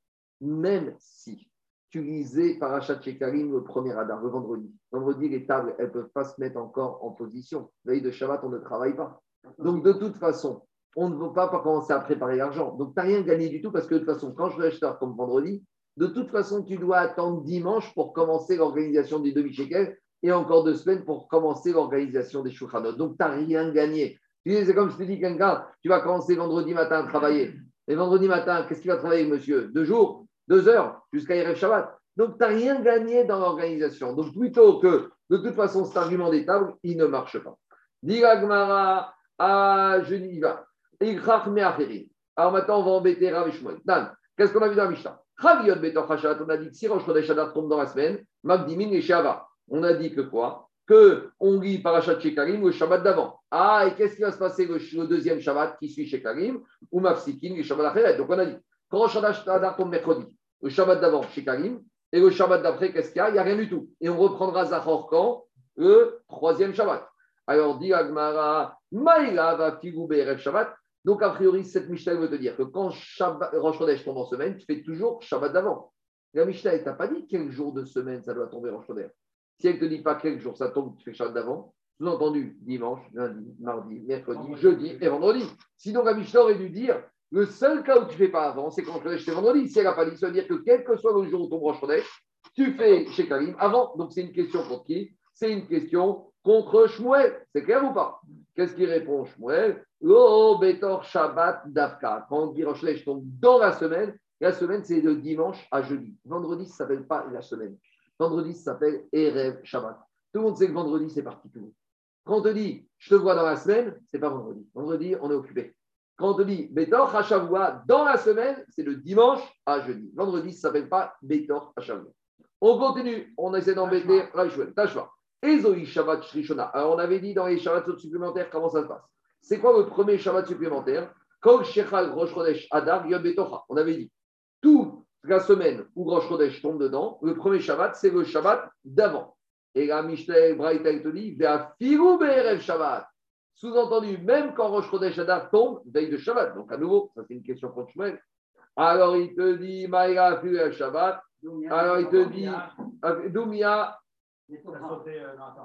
même si tu lisais Parashat Shekarim le premier Adar, le vendredi. Vendredi, les tables, elles ne peuvent pas se mettre encore en position. Veille de Shabbat, on ne travaille pas. Donc, de toute façon, on ne veut pas, commencer à préparer l'argent. Donc, tu n'as rien gagné du tout parce que de toute façon, quand je vais acheter comme vendredi, de toute façon, tu dois attendre dimanche pour commencer l'organisation des demi-shekels et encore deux semaines pour commencer l'organisation des shulchanot. Donc, tu n'as rien gagné. C'est comme je te dis, quelqu'un, tu vas commencer vendredi matin à travailler. Et vendredi matin, qu'est-ce qu'il va travailler, monsieur? Deux jours, deux heures, jusqu'à Erev Shabbat. Donc, tu n'as rien gagné dans l'organisation. Donc, plutôt que, de toute façon, cet argument des tables, il ne marche pas. Gmara, à Geneva. Alors maintenant, on va embêter Rav. Dan, qu'est-ce qu'on a vu dans Mishnah? On a dit que si Rosh Chodesh tombe dans la semaine, Magdimin et Shava. On a dit que quoi? Que on lit Parashat Shekarim le Shabbat d'avant. Ah, et qu'est-ce qui va se passer le, deuxième Shabbat qui suit Shekarim ou Mafsikin, le Shabbat Acheret Donc on a dit, quand Rosh Chodesh tombe mercredi, le Shabbat d'avant Shekarim, et le Shabbat d'après, qu'est-ce qu'il y a? Il n'y a rien du tout. Et on reprendra Zachor quand? Le troisième Shabbat. Alors, dit Agmara, Maïla va Figou Shabbat. Donc, a priori, cette Mishnah veut te dire que quand Shabbat, Rosh tombe en semaine, tu fais toujours Shabbat d'avant. La Mishnah, elle t'a pas dit quel jour de semaine ça doit tomber Rosh Chodesh? Si elle ne te dit pas quel jour ça tombe, tu fais Shabbat d'avant, sous-entendu dimanche, lundi, mardi, mercredi, jeudi et vendredi. Sinon, la Mishnah aurait dû dire Le seul cas où tu ne fais pas avant, c'est quand Rosh c'est vendredi. Si elle n'a pas dit, ça veut dire que quel que soit le jour où ton Rosh tu fais chez Karim avant. Donc c'est une question contre qui? C'est une question contre Shmuel. C'est clair ou pas? Qu'est-ce qu'il répond Shmuel? Lo Betor Shabbat Davka. Quand Rosh tombe dans la semaine, la semaine c'est de dimanche à jeudi. Vendredi, ça ne s'appelle pas la semaine. Vendredi, ça s'appelle Erev Shabbat. Tout le monde sait que vendredi, c'est particulier. Quand on te dit je te vois dans la semaine, c'est pas vendredi. Vendredi, on est occupé. Quand on te dit Betor Hashavua dans la semaine, c'est le dimanche à jeudi. Vendredi, ça ne s'appelle pas Betor Hashavua. On continue, on essaie d'embêter Raishwell. Tashva. Ezoi Shabbat Shrishona. Alors, on avait dit dans les Shabbats supplémentaires comment ça se passe? C'est quoi le premier Shabbat supplémentaire? Kol Shechal Rosh Adar Yom Betocha. On avait dit toute la semaine où Rosh Chodesh tombe dedans, le premier Shabbat, c'est le Shabbat d'avant. Et la Mishnah Braïta te dit Shabbat. Sous-entendu, même quand Rosh Chodesh Adar tombe, veille de Shabbat. Donc, à nouveau, ça c'est une question contre. Alors, il te dit Maïra Afiru Shabbat. Alors il te dit, Doumia.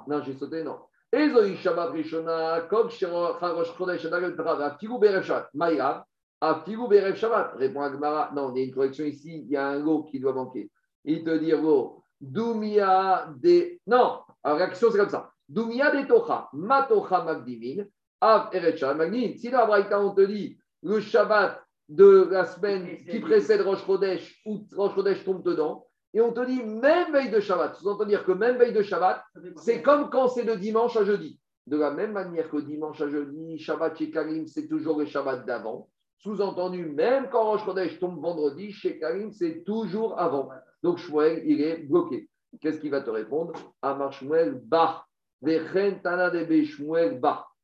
Non, j'ai sauté, non. Ezoï Shabbat Rishona, comme Charosh Chodesh Aftigou Berev Shabbat, Maïra, Aftigou Berev Shabbat. Répond Agmara, non, il y a une correction ici, il y a un lot qui doit manquer. Il te dit, go, Doumia de. Non, la réaction c'est comme ça. Doumia de Tocha, Matocha Magdimin, Av Erecha Magdimin. Si dans la on te dit, le Shabbat de la semaine qui précède Rosh Chodesh, où Rosh Chodesh tombe dedans, et on te dit même veille de Shabbat. Sous-entendre que même veille de Shabbat, c'est comme quand c'est de dimanche à jeudi. De la même manière que dimanche à jeudi, Shabbat chez Karim, c'est toujours le Shabbat d'avant. Sous-entendu, même quand Rosh Chodesh tombe vendredi, chez Karim, c'est toujours avant. Donc Shmuel, il est bloqué. Qu'est-ce qu'il va te répondre? Amar Shmuel, Bah.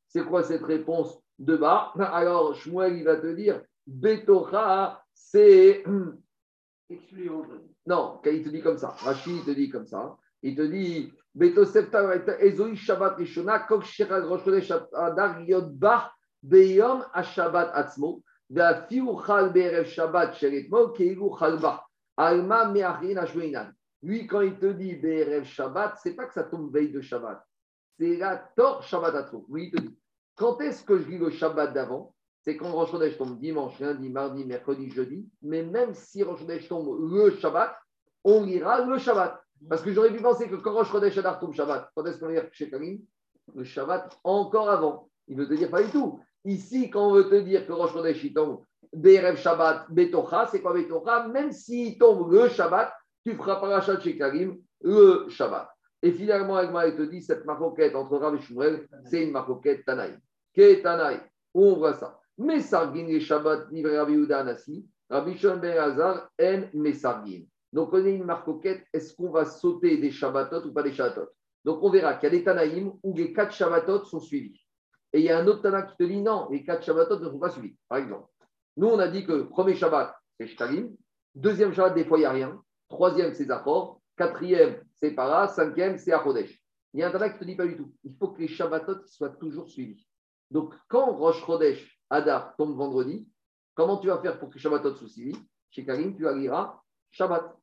C'est quoi cette réponse de Bah? Alors Shmuel, il va te dire Betocha, c'est. Non, il te dit comme ça, Rachid te dit comme ça, il te dit Shabbat Adar Yod Bach Beyom Ashabat Atzmo, Lui, quand il te dit Be'erev Shabbat, c'est pas que ça tombe veille de Shabbat, c'est la Tor Shabbat Atzmo. Lui, il te dit quand est-ce que je lis le Shabbat d'avant? C'est quand Rosh tombe dimanche, lundi, mardi, mercredi, jeudi. Mais même si Rosh tombe le Shabbat, on lira le Shabbat. Parce que j'aurais pu penser que quand Rosh Chodesh Adar tombe Shabbat, quand est-ce qu'on lire chez Karim Le Shabbat encore avant. Il veut te dire pas du tout. Ici, quand on veut te dire que Rosh Chodesh tombe Berev Shabbat, Betocha, c'est quoi Betocha? Même s'il tombe le Shabbat, tu feras parachat chez Karim le Shabbat. Et finalement, Agma, il te dit cette maroquette entre Rav et Shmuel, c'est une maroquette Tanaï. Qu'est Tanaï? On voit ça? Mesargin et Shabbat, livré Rabbi Yehuda Anassi, Rabbi Shon Ben Hazar, En Mesargin. Donc on est une marcoquette, est-ce qu'on va sauter des Shabbatot ou pas des Shabbatot? Donc on verra qu'il y a des Tanaïm où les quatre Shabbatot sont suivis. Et il y a un autre Tana qui te dit non, les quatre Shabbatot ne sont pas suivis. Par exemple, nous on a dit que premier Shabbat, c'est Shtalim, deuxième Shabbat, des fois il n'y a rien, troisième c'est Zachor, quatrième c'est Para, cinquième c'est Achodesh. Il y a un Tana qui te dit pas du tout. Il faut que les Shabbatot soient toujours suivis. Donc quand Rosh Chodesh Adar tombe vendredi, comment tu vas faire pour que Shabbatot soit suivi Chez Karim, tu liras Shabbat.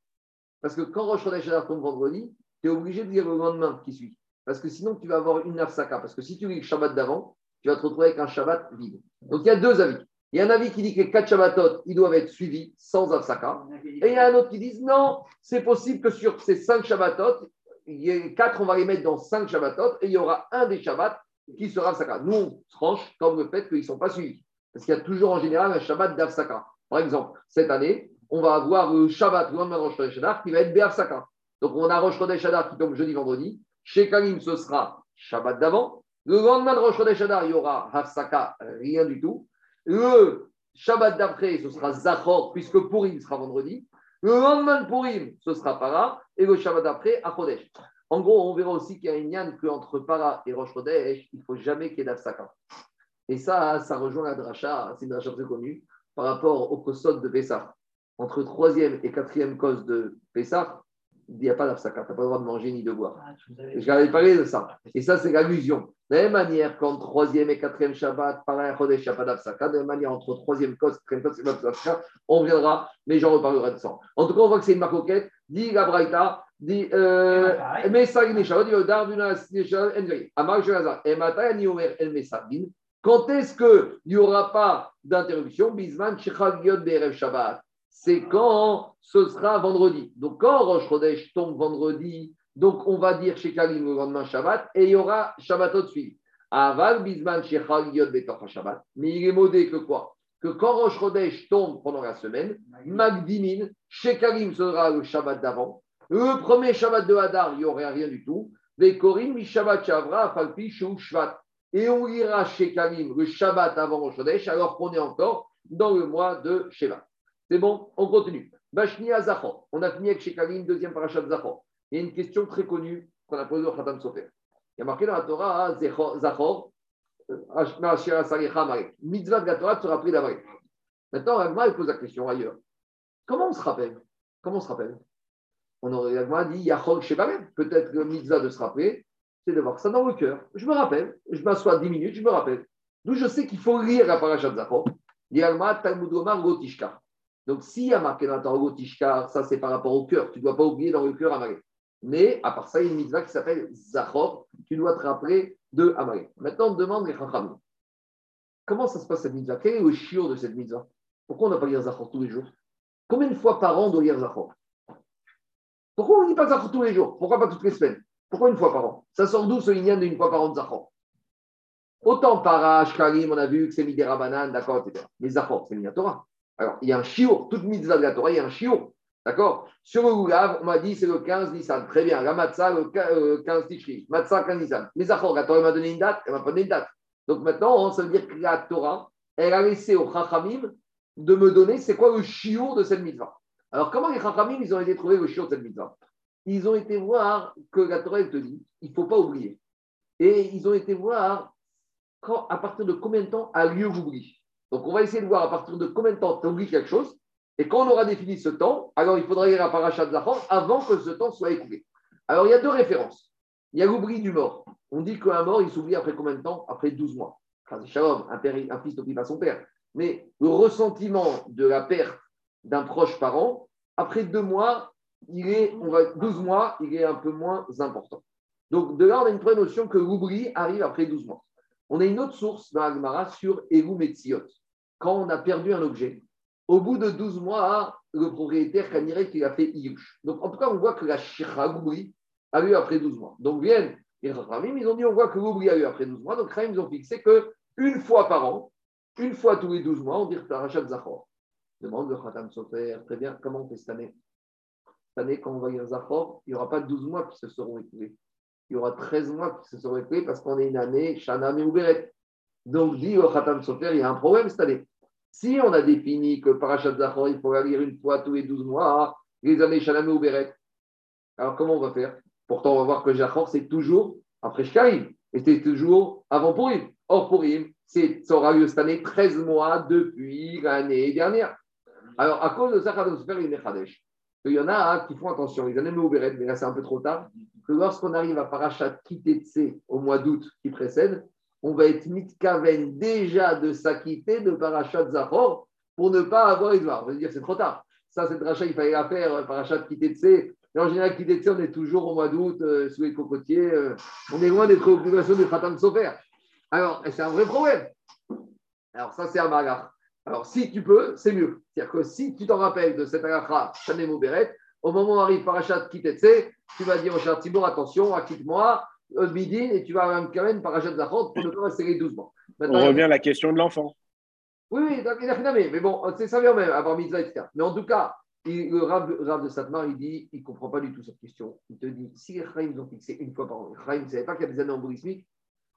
Parce que quand Rosh Chodesh Adar tombe vendredi, tu es obligé de lire le lendemain qui suit. Parce que sinon, tu vas avoir une nafsaka. Parce que si tu lis le Shabbat d'avant, tu vas te retrouver avec un Shabbat vide. Donc il y a deux avis. Il y a un avis qui dit que les quatre Shabbatot, ils doivent être suivis sans Afsaka. Et il y a un autre qui dit non, c'est possible que sur ces cinq Shabbatot, il y a quatre, on va les mettre dans cinq Shabbatot et il y aura un des Shabbats qui sera Afsaka. Nous, on tranche comme le fait qu'ils ne sont pas suivis. Parce qu'il y a toujours en général un Shabbat d'Afsaka. Par exemple, cette année, on va avoir le Shabbat, le lendemain de Rosh qui va être Be'afsaka. Donc, on a Rosh Chodesh qui tombe jeudi, vendredi. Chez Kalim, ce sera Shabbat d'avant. Le lendemain de Rosh Chodesh il y aura Hafsaka, rien du tout. Le Shabbat d'après, ce sera Zachor, puisque Purim sera vendredi. Le lendemain de Purim, ce sera Para. Et le Shabbat d'après, Achodesh. En gros, on verra aussi qu'il y a une yann qu'entre Para et Rosh Chodesh, il ne faut jamais qu'il y ait d'Afsaka. Et ça, ça rejoint la dracha, c'est une dracha très connue, par rapport au kosot de Pessah. Entre troisième et quatrième cause de Pessah, il n'y a pas d'Afsaka, tu n'as pas le droit de manger ni de boire. Ah, J'avais parlé de ça. Et ça, c'est l'allusion. De la même manière qu'entre troisième et quatrième Shabbat, par un Chodesh, il n'y a pas d'Afsaka. De la même manière, entre troisième et quatrième pas d'Afsaka. On viendra, mais j'en reparlerai de ça. En tout cas, on voit que c'est une maroquette. Dit la Braïta, dit Mesagin Shabbat, dit Darbuna Amar Jelazar, et Mata, ni Omer El Mesagin. Quand est-ce qu'il n'y aura pas d'interruption? Bisman Berev Shabbat. C'est quand ce sera vendredi. Donc, quand Rosh Chodesh tombe vendredi, donc on va dire chez Kalim le lendemain Shabbat et il y aura Shabbatot suivi. Aval Bisman Shabbat. Mais il est modé que quoi? Que quand Rosh Chodesh tombe pendant la semaine, Magdimin, chez Kalim sera le Shabbat d'avant. Le premier Shabbat de Hadar, il n'y aurait rien du tout. Vekorim, Shabbat Shavra, Falpi, Shvat. Et on ira chez Kalim le Shabbat avant Rosh Chodesh, alors qu'on est encore dans le mois de Sheva. C'est bon On continue. On a fini avec chez Kalim, deuxième parachat de Zachor. Il y a une question très connue qu'on a posée au Khatam Sofer. Il y a marqué dans la Torah, hein, Zachor, euh, mitzvah de la Torah se rappelle d'abord. Maintenant, Agma pose la question ailleurs. Comment on se rappelle? Comment on se rappelle? On aurait Agma dit Yachol Shebalem. Peut-être que mitzvah de se rappeler, c'est de voir ça dans le cœur. Je me rappelle, je m'assois 10 minutes, je me rappelle. D'où je sais qu'il faut lire la parasha de Zachor. Agma, Talmud Omar, Gotishka. Donc, s'il y a marqué dans la Torah ça c'est par rapport au cœur. Tu ne dois pas oublier dans le cœur Amalek. Mais à part ça, il y a une mitzvah qui s'appelle Zachor. Tu dois te rappeler de Amalek. Maintenant, on demande les Chachamim. Comment ça se passe cette mitzvah? Quel est le chiot de cette mitzvah? Pourquoi on n'a pas lire Zachor tous les jours? Combien de fois par an on doit lire Zachor? Pourquoi on ne lit pas Zachor tous les jours? Pourquoi pas toutes les semaines? Pourquoi une fois par an? Ça sort d'où ce lignan d'une fois par an de Zachor? Autant par Karim, on a vu que c'est Midera Banane, d'accord, etc. Mais Zachor, c'est Torah. Alors, il y a un chiot, toute mitzvah de la Torah, il y a un chiot. D'accord? Sur le Oulav, on m'a dit c'est le 15 Nissan. Très bien. La Matzah, le 15 Tishri. Matzah, 15 Nissan. Mais Zachor, la Torah m'a donné une date, elle m'a pas donné une date. Donc maintenant, ça veut dire que la Torah, elle a laissé aux Chachamim de me donner c'est quoi le chiot de cette mitzvah. Alors, comment les Chachamim, ils ont été trouver le chiot de cette mitzvah? Ils ont été voir que la Torah, elle te dit il ne faut pas oublier. Et ils ont été voir à partir de combien de temps a lieu l'oubli? Donc, on va essayer de voir à partir de combien de temps tu oublies quelque chose et quand on aura défini ce temps, alors il faudra lire la paracha de Zachor avant que ce temps soit écoulé. Alors il y a deux références. Il y a l'oubli du mort. On dit qu'un mort, il s'oublie après combien de temps? Après 12 mois. Shalom, un, un fils n'oublie pas son père. Mais le ressentiment de la perte d'un proche parent, après deux mois, il est, on va, 12 mois, il est un peu moins important. Donc de là, on a une première notion que l'oubli arrive après 12 mois. On a une autre source dans Agmara sur Eru Metziot. Quand on a perdu un objet, au bout de 12 mois, le propriétaire qu'il a fait Iyush. Donc, en tout cas, on voit que la Shiragoubri a eu après 12 mois. Donc, viennent les Rachamim, ils ont dit on voit que l'oubli a eu après 12 mois. Donc, ils ont fixé qu'une fois par an, une fois tous les 12 mois, on dit Tarachat Zachor. Demande le Khatam Sofer, très bien, comment on fait cette année? Cette année, quand on va lire Zachor, il n'y aura pas 12 mois qui se seront écoulés. Il y aura 13 mois qui se seront écoulés parce qu'on est une année Shana Meuberet. Donc, dit le Khatam Sofer, il y a un problème cette année. Si on a défini que Parashat Zachor, il faut lire une fois tous les 12 mois, les années Shalom ou Beret, alors comment on va faire? Pourtant, on va voir que Zachor, c'est toujours après Shkarim, et c'est toujours avant Purim. Or, Purim, ça aura lieu cette année 13 mois depuis l'année dernière. Alors, à cause de ça, il y en a qui font attention, les années Beret, mais là c'est un peu trop tard, que lorsqu'on arrive à Parashat Kitetse au mois d'août qui précède, on va être mitkaven déjà de s'acquitter de parachat Zahor pour ne pas avoir Edouard. On va dire c'est trop tard. Ça, cette rachat, il fallait la faire, euh, parachat Kitetse. Et en général, Kitetse, on est toujours au mois d'août euh, sous les cocotiers. Euh, on est loin des préoccupations du Khatam Sofer. Alors, c'est un vrai problème. Alors, ça, c'est un. Alors, si tu peux, c'est mieux. C'est-à-dire que si tu t'en rappelles de cette agacha, Shanem Beret, au moment où arrive Parachat Kitetse, tu vas dire au cher attention, acquitte-moi, Et tu vas quand même parachat Zachor pour ne pas rester 12 mois. On revient à la question de l'enfant. Oui, oui, mais bon, c'est ça vient même, avoir mitzvah, etc. Mais en tout cas, le Rav, de Satmar, il dit, il ne comprend pas du tout cette question. Il te dit, si les Chaim ont fixé une fois par an, les ne savaient pas qu'il y a des années embolismiques.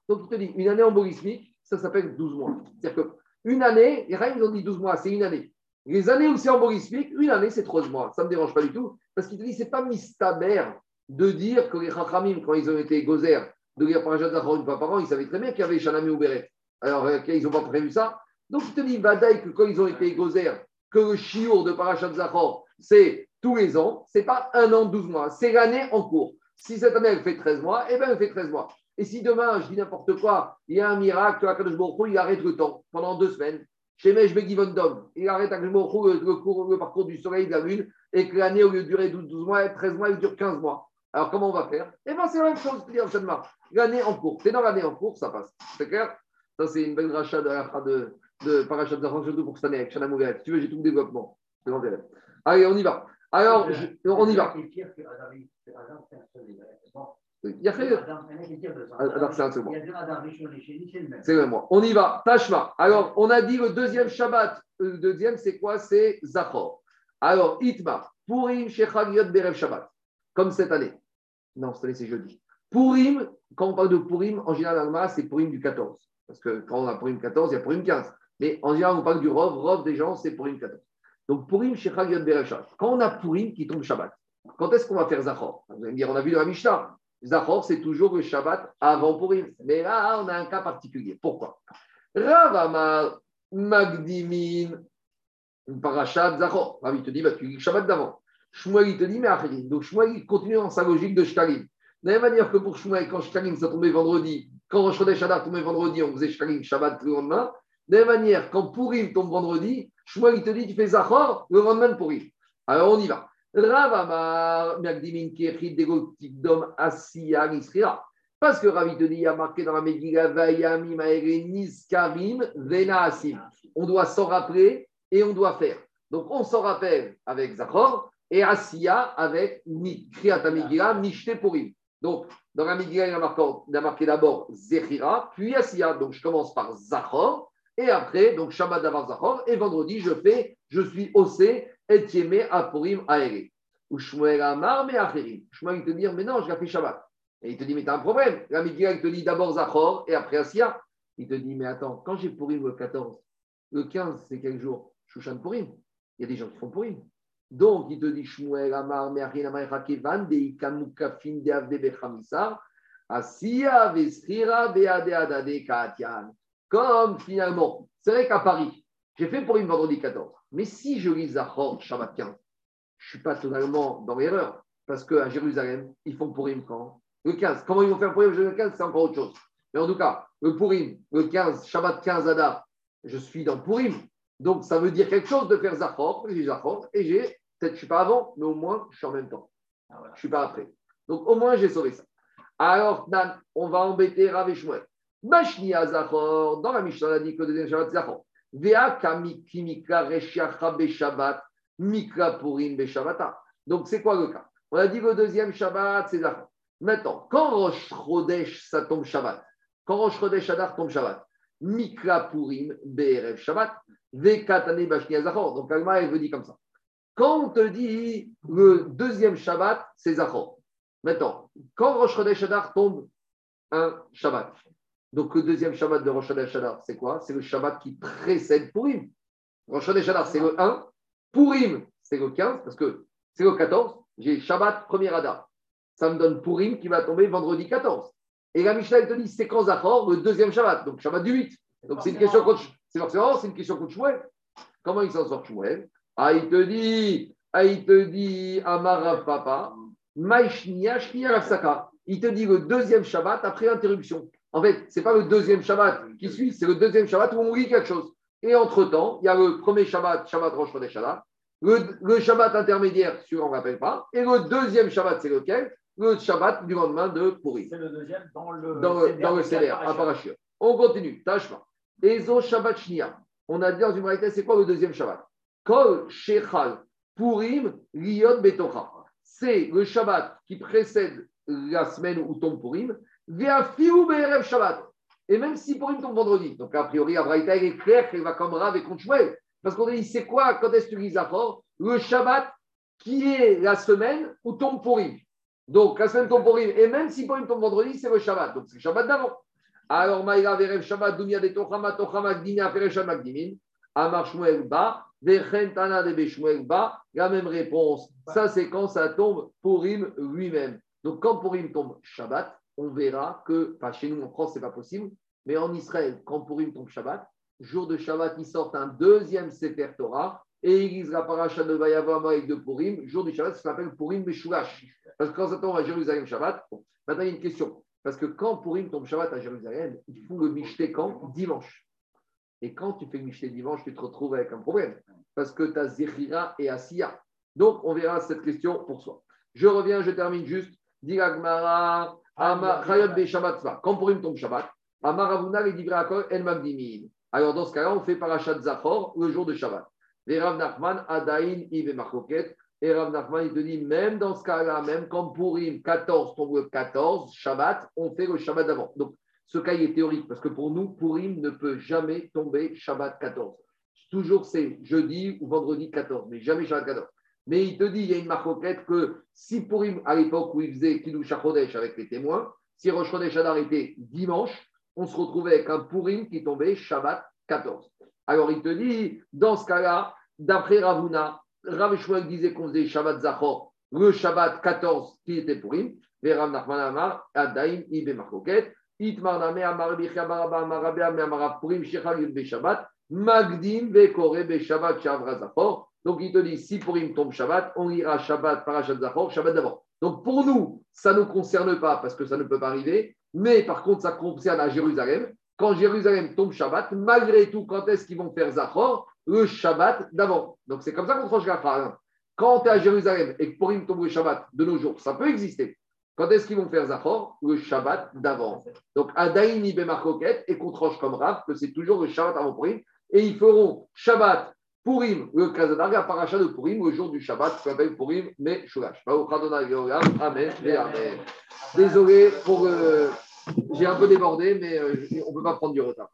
Donc il te dit, une année embolismique, ça s'appelle 12 mois. C'est-à-dire qu'une année, les Chaim, ils ont dit 12 mois, c'est une année. Les années où c'est embolismique, une année, c'est 13 mois. Ça ne me dérange pas du tout, parce qu'il te dit, ce n'est pas mistaber de dire que les Chachamim, quand ils ont été gozer, de lire Parashat Zachor une fois par an, ils savaient très bien qu'il y avait Shanami ou Beret. Alors, euh, ils n'ont pas prévu ça. Donc, il te dit, Badaï, que quand ils ont été gozer, que le chiour de Parashat Zachor, c'est tous les ans, c'est pas un an, 12 mois, c'est l'année en cours. Si cette année, elle fait 13 mois, eh bien, elle fait 13 mois. Et si demain, je dis n'importe quoi, il y a un miracle, Akadosh Baruch il arrête le temps pendant deux semaines, chez Mej Begivondom, il arrête le, le, le parcours du soleil de la lune, et que l'année, au lieu de durer 12, 12 mois, 13 mois, elle dure 15 mois. Alors, comment on va faire? Eh bien, c'est la même chose, L'année en cours. C'est dans l'année en cours, ça passe. C'est clair? Ça, c'est une belle rachat de, de, de Parachat surtout pour cette année avec Shana Si tu veux, j'ai tout le développement. Allez, on y va. Alors, on y va. Il y a fait. c'est le moi. On y va. Tashma. Alors, on a dit le deuxième Shabbat. Le deuxième, c'est quoi? C'est Zachor. Alors, Itma. Purim Shechagiyot Berev Shabbat. Comme cette année. Non, cette année, c'est jeudi. Purim, quand on parle de Purim, en général, c'est Purim du 14. Parce que quand on a Purim 14, il y a Purim 15. Mais en général, on parle du Rov. Rov des gens, c'est Purim 14. Donc, Shechagiyot Berev Shabbat. Quand on a Purim qui tombe Shabbat, quand est-ce qu'on va faire Zachor? Vous allez me dire, on a vu dans la Mishnah. Zachor, c'est toujours le Shabbat avant Purim. Mais là, on a un cas particulier. Pourquoi? Ravama Magdimin Parashat Zachor. Ravi te dit, bah, tu le Shabbat d'avant. Shmuel, te dit, mais. Donc Shmuel, continue dans sa logique de Shkalim. De la même manière que pour Shmuel, quand Shkalim, ça tombait vendredi, quand Rosh Chodesh tombait vendredi, on faisait Shkalim Shabbat le lendemain. De la même manière, quand Purim tombe vendredi, Shmuel, te dit, tu fais Zachor le lendemain de Purim. Alors on y va. Ravamar, Magdimin Kechid, Degotidom, Asiya, Nisrira. Parce que Ravi te dit, il y a marqué dans la Megillah, Vayami, Maere, Karim, Vena, Asim. On doit s'en rappeler et on doit faire. Donc on s'en rappelle avec Zachor et Asiya avec Kriyat Megillah, Nishte Purim. Donc dans la Megillah, il a marqué d'abord Zechira, puis Asiya. Donc je commence par Zachor et après, donc Shabbat d'avant Zachor et vendredi, je fais, je suis Osé et Tiemé Apurim Aere. Ou Shmuel Amar, mais Acherim. Shmuel, il te dit, mais non, je l'ai fait Shabbat. Et il te dit, mais tu as un problème. La il te dit d'abord Zachor et après Asiya. Il te dit, mais attends, quand j'ai Purim le 14, le 15, c'est quel jour? Shushan Purim. Il y a des gens qui font Purim. Donc, il te dit, Shmuel Amar, Amar Asiya. Comme finalement, c'est vrai qu'à Paris, j'ai fait Purim vendredi 14. Mais si je lis Zachor Shabbat 15, je ne suis pas totalement dans l'erreur. Parce qu'à Jérusalem, ils font Purim quand? Le 15. Comment ils vont faire Purim le 15 C'est encore autre chose. Mais en tout cas, le Purim, le 15, Shabbat 15 Adar, je suis dans Purim. Donc ça veut dire quelque chose de faire Zachor. J'ai Zachor et j'ai, peut-être je ne suis pas avant, mais au moins je suis en même temps. Ah je ne suis pas après. Donc au moins j'ai sauvé ça. Alors, Nan, on va embêter Rav Shmuel. Zachor, dans la Mishnah, on a dit que le deuxième Shabbat, Zachor. Donc, c'est quoi le cas? On a dit le deuxième Shabbat, c'est Zachor. Maintenant, quand Rosh Chodesh, ça tombe Shabbat, quand Rosh Chodesh Adar tombe Shabbat, Mikra Purim, BRF Shabbat, Vekatane Bashni Zachor. Donc, Alma, elle veut dire comme ça. Quand on te dit le deuxième Shabbat, c'est Zachor. Maintenant, quand Rosh Chodesh tombe un Shabbat, donc le deuxième Shabbat de Rosh Hashanah, c'est quoi? C'est le Shabbat qui précède Purim. Rosh Hashanah, c'est le 1. Purim, c'est le 15, parce que c'est le 14. J'ai Shabbat, premier Adar. Ça me donne Purim qui va tomber vendredi 14. Et la Mishnah, elle te dit, c'est quand Zachor, le deuxième Shabbat, donc Shabbat du 8. Donc c'est une question contre c'est forcément, c'est une question contre Shmuel. Comment il s'en sort Shmuel? Ah, il te dit, ah, il te dit, Amara Papa, Maishnia Saka. Il te dit le deuxième Shabbat après l'interruption. En fait, ce n'est pas le deuxième Shabbat qui suit, c'est le deuxième Shabbat où on lit quelque chose. Et entre-temps, il y a le premier Shabbat, Shabbat Rosh Chodesh le, le Shabbat intermédiaire, sur on ne rappelle pas, et le deuxième Shabbat, c'est lequel? Le Shabbat du lendemain de Pourri. C'est le deuxième dans le dans, le, dans le à Parashur. On continue, Tashma. Ezo Shabbat Shnia. On a dit dans une réalité, c'est quoi le deuxième Shabbat? Kol Shechal Purim Lion Betocha. C'est le Shabbat qui précède la semaine où tombe Purim Shabbat. Et même si une tombe vendredi. Donc, a priori, Abraïta, il est clair qu'il va comme Rav et contre Parce qu'on a dit, c'est quoi, quand est-ce que tu lis Le Shabbat qui est la semaine où tombe Purim. Donc, la semaine tombe Purim. Et même si Purim tombe vendredi, c'est le Shabbat. Donc, c'est le Shabbat d'avant. Alors, Maïra Verev Shabbat, Dumia de Tochama, Tochama, Gdina, Feresham, Magdimin. Amar Shmuel Ba, Vechen Tana de Beshmuel Ba. La même réponse. Ça, c'est quand ça tombe Purim lui-même. Donc, quand Purim tombe Shabbat, on verra que, enfin chez nous en France, ce n'est pas possible, mais en Israël, quand Purim tombe Shabbat, jour de Shabbat, ils sortent un deuxième Sefer Torah et ils lisent la paracha de Vayavam avec de Purim. Jour du Shabbat, ça s'appelle Purim Meshoulash. Parce que quand ça tombe à Jérusalem Shabbat, maintenant il y a une question. Parce que quand Purim tombe Shabbat à Jérusalem, il faut le michté quand? Dimanche. Et quand tu fais le michté dimanche, tu te retrouves avec un problème. Parce que tu as Zechira et Asiya. Donc, on verra cette question pour soi. Je reviens, je termine juste. Diragmara, quand Purim tombe Shabbat, Amaravuna les Divrakol El Magdimin. Alors, dans ce cas-là, on fait Parashat Zachor le jour de Shabbat. Les Rav Nachman, Adain, Ive Machoket. Et Rav Nachman, il te dit, même dans ce cas-là, même quand Purim 14 tombe le 14, Shabbat, on fait le Shabbat d'avant. Donc, ce cas est théorique, parce que pour nous, Purim ne peut jamais tomber Shabbat 14. Toujours c'est jeudi ou vendredi 14, mais jamais Shabbat 14. Mais il te dit, il y a une marquette que si Purim, à l'époque où il faisait Kiddush Chodesh avec les témoins, si Rosh Chodesh a arrêté dimanche, on se retrouvait avec un Purim qui tombait Shabbat 14. Alors il te dit, dans ce cas-là, d'après Ravuna, Rav disait qu'on faisait Shabbat Zachor, le Shabbat 14 qui était Purim, mais Rav Nachman Amar, Adaim, Ibe Itmar Amar Bichia Baraba Amar Amar Purim Shechal Be Shabbat, Magdim Vekore Be Shabbat Shavra Zachor. Donc il te dit, si Purim tombe Shabbat, on ira Shabbat, Parashat Zachor, Shabbat d'abord. Donc pour nous, ça ne nous concerne pas parce que ça ne peut pas arriver, mais par contre, ça concerne à Jérusalem. Quand Jérusalem tombe Shabbat, malgré tout, quand est-ce qu'ils vont faire Zachor? Le Shabbat d'avant. Donc c'est comme ça qu'on tranche la phrase. Quand tu es à Jérusalem et que Purim tombe le Shabbat de nos jours, ça peut exister. Quand est-ce qu'ils vont faire Zachor? Le Shabbat d'avant. Donc Adaïn Ibemarkoket et qu'on tranche comme Rav que c'est toujours le Shabbat avant Purim. Et ils feront Shabbat Purim, le Kazadarga, paracha de Purim, le jour du Shabbat, qui s'appelle Purim, mais Shulash. Amen Amen. Désolé pour. Euh, j'ai un peu débordé, mais euh, on ne peut pas prendre du retard.